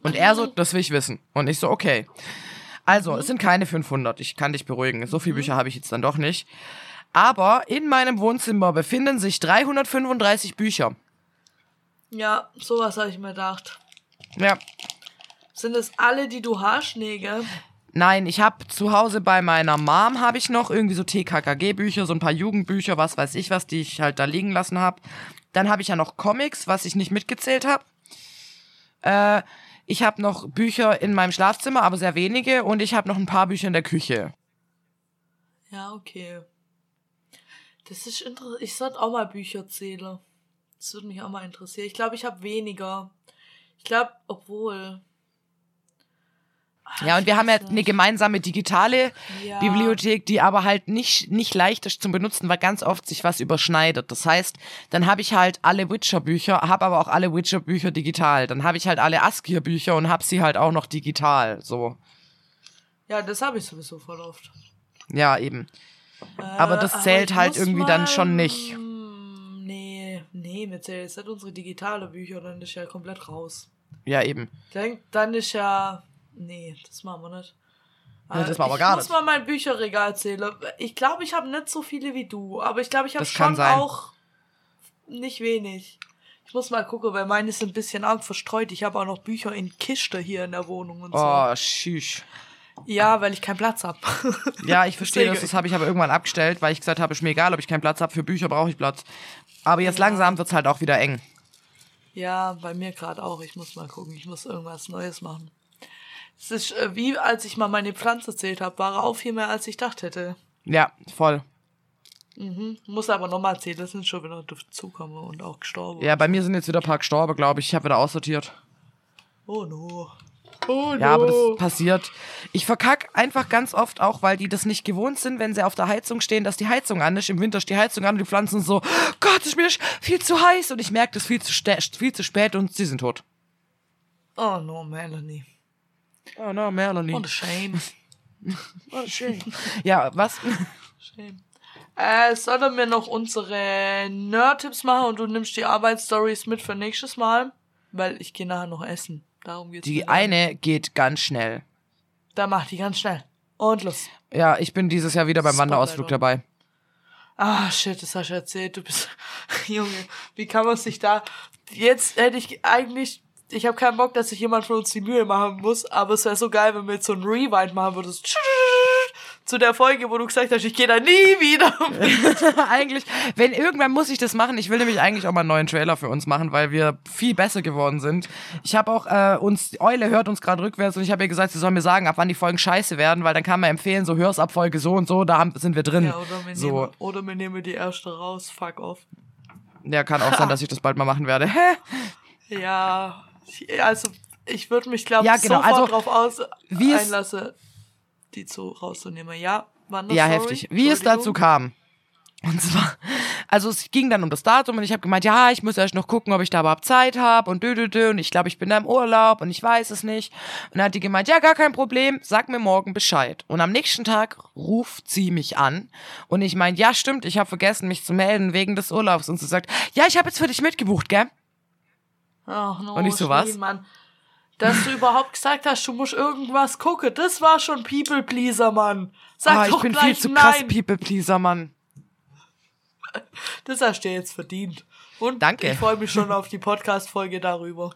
Und er so, das will ich wissen. Und ich so, okay. Also, es sind keine 500, ich kann dich beruhigen. So viele Bücher habe ich jetzt dann doch nicht. Aber in meinem Wohnzimmer befinden sich 335 Bücher. Ja, sowas habe ich mir gedacht. Ja. Sind es alle, die du hast? Nee, gell? Nein, ich habe zu Hause bei meiner Mom habe ich noch irgendwie so TKKG-Bücher, so ein paar Jugendbücher, was weiß ich was, die ich halt da liegen lassen habe. Dann habe ich ja noch Comics, was ich nicht mitgezählt habe. Äh, ich habe noch Bücher in meinem Schlafzimmer, aber sehr wenige. Und ich habe noch ein paar Bücher in der Küche. Ja, okay. Das ist interessant. Ich sollte auch mal Bücher zählen. Das würde mich auch mal interessieren. Ich glaube, ich habe weniger. Ich glaube, obwohl. Ja, und wir haben ja eine gemeinsame digitale Ja. Bibliothek, die aber halt nicht, nicht leicht ist zum Benutzen, weil ganz oft sich was überschneidet. Das heißt, dann habe ich halt alle Witcher-Bücher, habe aber auch alle Witcher-Bücher digital. Dann habe ich halt alle Askia-Bücher und habe sie halt auch noch digital. So, Ja, das habe ich sowieso voll oft. ja, eben. Aber Äh, das zählt ich halt irgendwie dann schon nicht. Nee, nee, wir zählen jetzt nicht unsere digitale Bücher, dann ist ja komplett raus. Ja, eben. Dann, dann ist ja. Nee, das machen wir nicht. Nee, das machen wir ich gar muss nicht. mal mein Bücherregal zählen. Ich glaube, ich habe nicht so viele wie du, aber ich glaube, ich habe schon auch nicht wenig. Ich muss mal gucken, weil meine sind ein bisschen arg verstreut. Ich habe auch noch Bücher in Kiste hier in der Wohnung und so. Oh, schüch. Ja, weil ich keinen Platz habe. Ja, ich verstehe das. Das habe ich aber irgendwann abgestellt, weil ich gesagt habe, ist mir egal, ob ich keinen Platz habe. Für Bücher brauche ich Platz. Aber jetzt langsam wird's halt auch wieder eng. Ja, bei mir gerade auch. Ich muss mal gucken. Ich muss irgendwas Neues machen. Es ist äh, wie, als ich mal meine Pflanze zählt habe. War auch viel mehr, als ich gedacht hätte. Ja, voll. Muss aber nochmal zählen. Das sind schon wieder dazukommen und auch gestorben. Ja, bei mir sind jetzt wieder ein paar gestorben, glaube ich. Ich habe wieder aussortiert. Oh no. Oh no. Ja, aber das passiert. Ich verkack einfach ganz oft auch, weil die das nicht gewohnt sind, wenn sie auf der Heizung stehen, dass die Heizung an ist. Im Winter ist die Heizung an und die Pflanzen so, Gott, ist mir viel zu heiß. Und ich merke das viel zu, viel zu spät und sie sind tot. oh no, Melanie. Oh no, Melanie. What a shame. Oh, schön. ja, was? shame. Äh, sollen wir noch unsere Nerd-Tipps machen und du nimmst die Arbeitsstories mit für nächstes Mal? Weil ich gehe nachher noch essen. Darum geht's. Die eine geht ganz schnell. Da mach die ganz schnell. Und los. Ja, ich bin dieses Jahr wieder beim Spotlight Wanderausflug dabei. Ah, shit, das hast du erzählt. Du bist. Junge, wie kann man sich da. Jetzt hätte ich eigentlich. Ich habe keinen Bock, dass sich jemand von uns die Mühe machen muss, aber es wäre so geil, wenn wir jetzt so ein Rewind machen würdest. Zu der Folge, wo du gesagt hast, ich gehe da nie wieder. eigentlich, wenn irgendwann muss ich das machen. Ich will nämlich eigentlich auch mal einen neuen Trailer für uns machen, weil wir viel besser geworden sind. Ich habe auch äh, uns, Eule hört uns gerade rückwärts und ich habe ihr gesagt, sie soll mir sagen, ab wann die Folgen scheiße werden, weil dann kann man empfehlen, so hör's ab Folge so und so, da haben, sind wir drin. Ja, oder wir, so, nehmen, oder wir nehmen die erste raus. Fuck off. ja, kann auch sein, dass ich das bald mal machen werde. Hä? Ja, also ich würde mich, glaube ich, Ja, genau, sofort also, drauf aus wie es- einlasse, die zu rauszunehmen. Ja, wann Ja, heftig. Wie es dazu kam. Und zwar, also es ging dann um das Datum und ich habe gemeint, ja, ich muss erst noch gucken, ob ich da überhaupt Zeit habe und dö, dö, dö. Und ich glaube, ich bin da im Urlaub und ich weiß es nicht. Und dann hat die gemeint, ja, gar kein Problem, sag mir morgen Bescheid. Und am nächsten Tag ruft sie mich an und ich meine, ja, stimmt, ich habe vergessen, mich zu melden wegen des Urlaubs. Und sie sagt, ja, ich habe jetzt für dich mitgebucht, gell? Ach, no, Und ich so, was? Mann. Dass du überhaupt gesagt hast, du musst irgendwas gucken, das war schon People Pleaser, Mann. Sag Ah, ich doch bin gleich viel zu krass nein. People-Pleaser, Mann. Das hast du jetzt verdient. Und Danke. ich freue mich schon auf die Podcast-Folge darüber.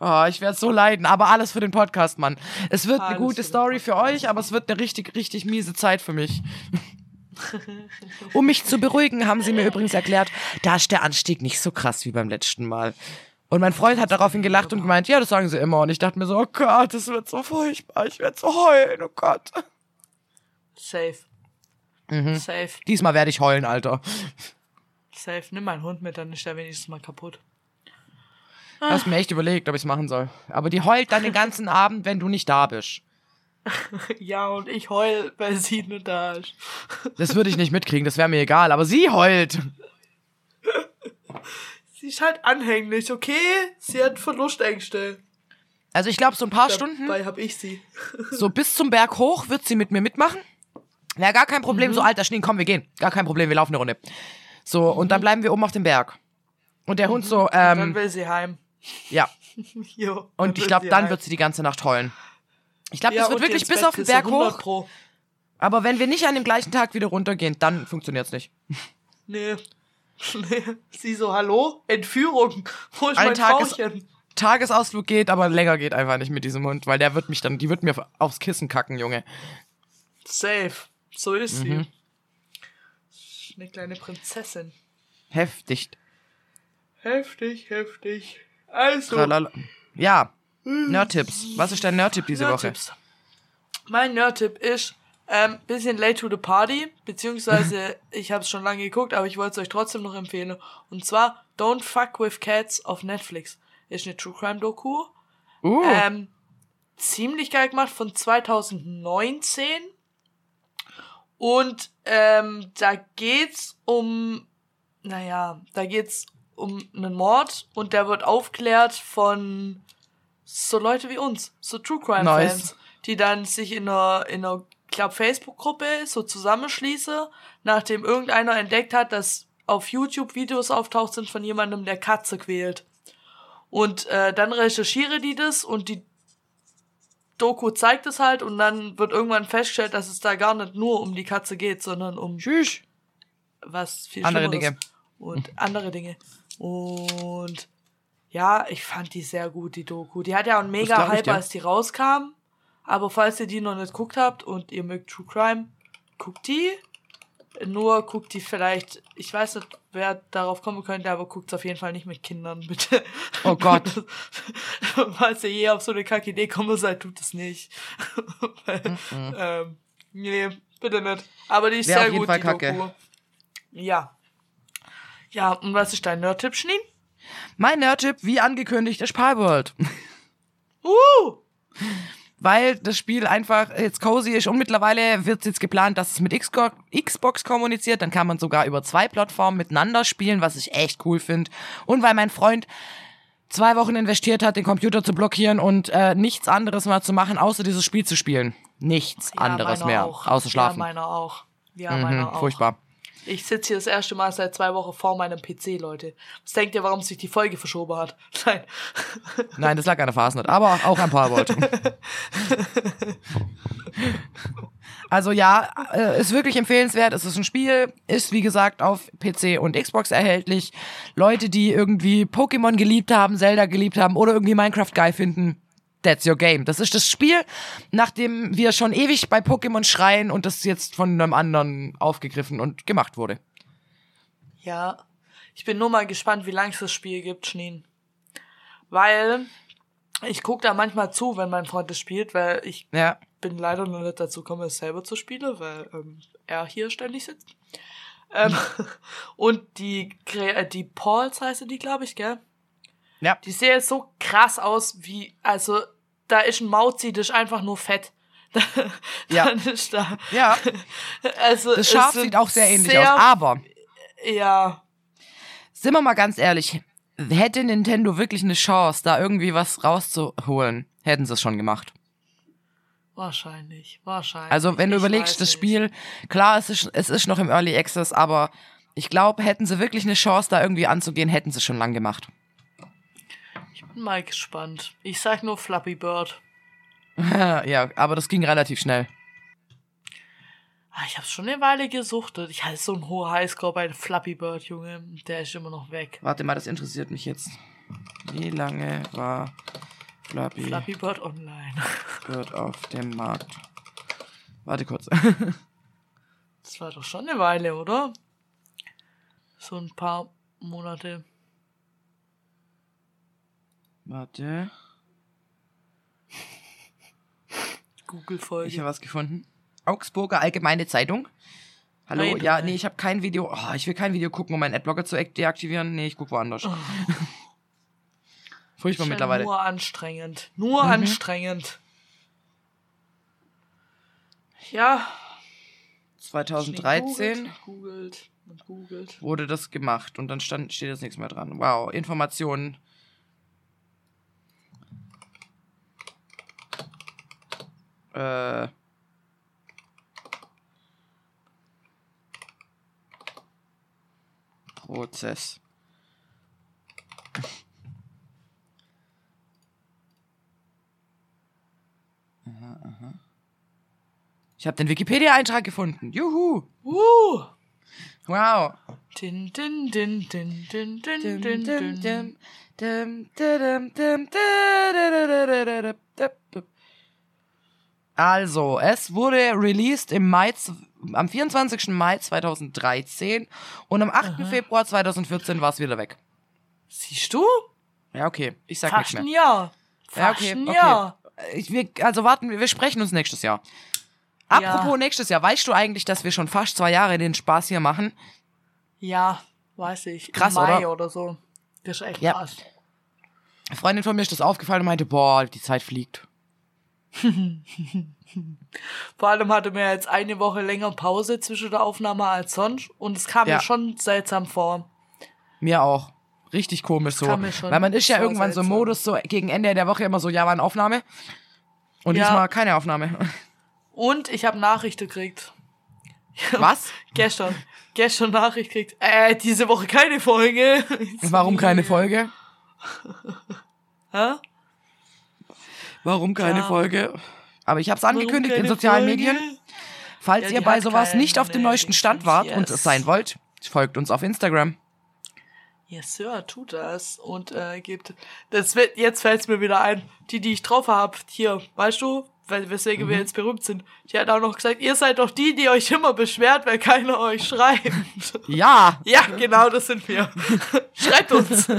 Oh, ich werde so leiden, aber alles für den Podcast, Mann. Es wird eine Alles gute für Story für euch, aber es wird eine richtig, richtig miese Zeit für mich. um mich zu beruhigen, haben sie mir übrigens erklärt, da ist der Anstieg nicht so krass wie beim letzten Mal. Und mein Freund hat daraufhin gelacht und gemeint, ja, das sagen sie immer. Und ich dachte mir so, oh Gott, das wird so furchtbar, ich werde so heulen, oh Gott. Safe. Mhm. Safe. Diesmal werde ich heulen, Alter. Safe. Nimm meinen Hund mit, dann ist der wenigstens mal kaputt. Hast mir echt überlegt, ob ich es machen soll. Aber die heult dann den ganzen Abend, wenn du nicht da bist. Ja, und ich heul, weil sie nicht da ist. Das würde ich nicht mitkriegen, das wäre mir egal, aber sie heult. Sie ist halt anhänglich, okay? Sie hat Verlustängste. Also ich glaube, so ein paar Stunden, Dabei hab ich sie. so bis zum Berg hoch, wird sie mit mir mitmachen. Ja, gar kein Problem. Mhm. So, alter Schnee, komm, wir gehen. Gar kein Problem, wir laufen eine Runde. So, und dann bleiben wir oben auf dem Berg. Und der Hund so, Mhm. Dann ähm, will sie heim. ja. Jo, Und ich glaube, dann heim. wird sie die ganze Nacht heulen. Ich glaube, Ja, das wird und wirklich bis auf den Berg 100 hoch. Pro. Aber wenn wir nicht an dem gleichen Tag wieder runtergehen, dann funktioniert's nicht. Nee. Sie so, hallo? Entführung. Wo ist Ein mein Tag ist- Frauchen? Tagesausflug geht, aber länger geht einfach nicht mit diesem Hund, weil der wird mich dann, die wird mir aufs Kissen kacken, Junge. Safe. So ist Mhm. sie. Eine kleine Prinzessin. Heftig. Heftig, heftig. Also, Tralala. Ja. Nerd-Tipps. Was ist dein Nerd-Tipp diese Woche? Nerd-Tipps. Mein Nerd-Tipp ist, ähm, bisschen late to the party, beziehungsweise ich habe es schon lange geguckt, aber ich wollte es euch trotzdem noch empfehlen. Und zwar Don't Fuck with Cats auf Netflix. Ist eine True Crime Doku. Uh. Ähm, ziemlich geil gemacht von 2019. Und ähm, da geht's um, naja, da geht's um einen Mord und der wird aufklärt von so Leute wie uns, so True Crime Nice. Fans, die dann sich in einer, in einer, glaub Facebook-Gruppe so zusammenschließen, nachdem irgendeiner entdeckt hat, dass auf YouTube Videos auftaucht sind von jemandem, der Katze quält. Und äh, dann recherchiere die das und die Doku zeigt es halt und dann wird irgendwann festgestellt, dass es da gar nicht nur um die Katze geht, sondern um Tschüss. was viel Andere Schlimmeres. Dinge. Und andere Dinge. Und ja, ich fand die sehr gut, die Doku. Die hat ja einen mega Hype, dir. als die rauskam. Aber falls ihr die noch nicht geguckt habt und ihr mögt True Crime, guckt die. Nur guckt die vielleicht, ich weiß nicht, wer darauf kommen könnte, aber guckt auf jeden Fall nicht mit Kindern, bitte. Oh Gott. falls ihr je auf so eine kacke Idee kommen seid, tut es nicht. ähm, nee, bitte nicht. Aber die ist Wär sehr auf jeden gut, Fall die kacke. Doku. Ja. Ja, und was ist dein Nerd-Tipp, Schneen? Mein Nerd-Tipp, wie angekündigt, ist Palworld. Uh! Weil das Spiel einfach jetzt cozy ist und mittlerweile wird jetzt geplant, dass es mit Xbox kommuniziert. Dann kann man sogar über zwei Plattformen miteinander spielen, was ich echt cool finde. Und weil mein Freund zwei Wochen investiert hat, den Computer zu blockieren und äh, nichts anderes mehr zu machen, außer dieses Spiel zu spielen. Nichts anderes meiner mehr, auch. außer schlafen. Ja, meiner auch. Ja, mhm, meiner auch. furchtbar. Ich sitze hier das erste Mal seit zwei Wochen vor meinem PC, Leute. Was denkt ihr, warum sich die Folge verschoben hat? Nein. Nein, das lag an der Phase aber auch ein paar Worte. Also ja, äh, ist wirklich empfehlenswert. Es ist ein Spiel, ist wie gesagt auf PC und Xbox erhältlich. Leute, die irgendwie Pokémon geliebt haben, Zelda geliebt haben oder irgendwie Minecraft geil finden, that's your game. Das ist das Spiel, nachdem wir schon ewig bei Pokémon schreien und das jetzt von einem anderen aufgegriffen und gemacht wurde. Ja. Ich bin nur mal gespannt, wie lange es das Spiel gibt, Schneen. Weil ich gucke da manchmal zu, wenn mein Freund es spielt, weil ich Ja. bin leider noch nicht dazu gekommen, es selber zu spielen, weil ähm, er hier ständig sitzt. Ähm, und die, äh, die Pauls heißt die, glaube ich, gell? Ja. Die sehen so krass aus, wie, also, da ist ein Mauzi, das ist einfach nur fett. Ja. Da, Ja. also, Das es Schaf sieht auch sehr ähnlich sehr- aus. Aber Ja, sind wir mal ganz ehrlich, hätte Nintendo wirklich eine Chance, da irgendwie was rauszuholen, hätten sie es schon gemacht. wahrscheinlich, wahrscheinlich. Also wenn du Ich überlegst, das nicht. Spiel, klar, es ist, es ist noch im Early Access, aber ich glaube, hätten sie wirklich eine Chance, da irgendwie anzugehen, hätten sie schon lang gemacht. Mal gespannt. Ich sag nur Flappy Bird. ja, aber das ging relativ schnell. Ah, ich hab's schon eine Weile gesuchtet. Ich hatte so einen hohen Highscore bei Flappy Bird, Junge. Der ist immer noch weg. Warte mal, das interessiert mich jetzt. Wie lange war Flappy, Flappy Bird Online. Bird auf dem Markt? Warte kurz. Das war doch schon eine Weile, oder? So ein paar Monate. Warte. Google-Folge. Ich habe was gefunden. Augsburger Allgemeine Zeitung. Hallo, Nein, ja, nein. nee, ich habe kein Video. Oh, ich will kein Video gucken, um meinen Adblocker zu ak- deaktivieren. Nee, ich guck woanders. Furchtbar Ist ja mittlerweile. Nur anstrengend. Nur Mhm. anstrengend. Ja. 2013 Googelt, googelt googelt. wurde das gemacht und dann stand, steht jetzt nichts mehr dran. Wow, Informationen. Äh. Prozess. Aha, aha. Ich habe den Wikipedia-Eintrag gefunden. Juhu! Uh. Wow. Din, din, din, din, din, din, din, dim, din. Also, es wurde released im Mai, am 24. Mai 2013 und am 8. Februar 2014 war es wieder weg. Siehst du? Ja, okay. Ich sag nichts Fast mehr. ein Jahr. Ja, Fast okay, ein okay. Jahr. Ich, wir, also warten, wir wir sprechen uns nächstes Jahr. Apropos nächstes Jahr, weißt du eigentlich, dass wir schon fast zwei Jahre den Spaß hier machen? Ja, weiß ich. Krass, Im Mai oder? oder so. Das ist echt Ja. krass. Eine Freundin von mir ist das aufgefallen und meinte, boah, die Zeit fliegt. Vor allem hatte mir jetzt eine Woche länger Pause zwischen der Aufnahme als sonst und es kam Ja. mir schon seltsam vor. Mir auch. Richtig komisch so. Weil man ist ja irgendwann so im seltsam. Modus, so gegen Ende der Woche immer so, ja, war eine Aufnahme. Und Ja. diesmal keine Aufnahme. Und ich habe Nachrichten gekriegt. Was? Gestern. Gestern Nachricht gekriegt. Äh, diese Woche keine Folge. Warum keine Folge? Hä? Warum keine Ja. Folge? Aber ich habe es angekündigt in sozialen Folge? Medien. Falls Ja, ihr bei sowas nicht auf dem neuesten Stand wart und yes. es sein wollt, folgt uns auf Instagram. Yes, Sir, tut das und äh, gibt. Das wird, jetzt fällt's mir wieder ein. Die, die ich drauf hab, hier, weißt du, weil weswegen wir jetzt berühmt sind. Die hat auch noch gesagt, ihr seid doch die, die euch immer beschwert, weil keiner euch schreibt. Ja, Ja, genau, das sind wir. Schreibt uns.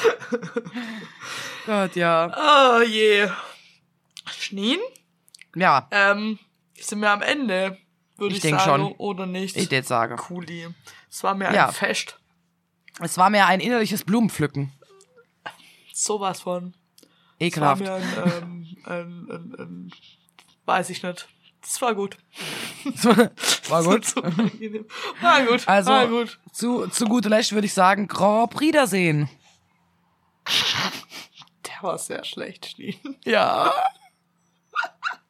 Gott, ja. Oh je. Schneen? Ja, Ähm, sind wir am Ende, würde Ich ich, sagen, schon. oder nicht? ich jetzt sage. Cooli. Es war mir Ja. ein Fest. Es war mir ein innerliches Blumenpflücken. Sowas von. Es war Ekelhaft. mir ein, ähm, ein, ein, ein, weiß ich nicht. Das war gut. War gut. War gut. Also, war gut. zu, zu guter Letzt würde ich sagen, Grand Prix Wiedersehen. Der war sehr schlecht, Schnee. Ja.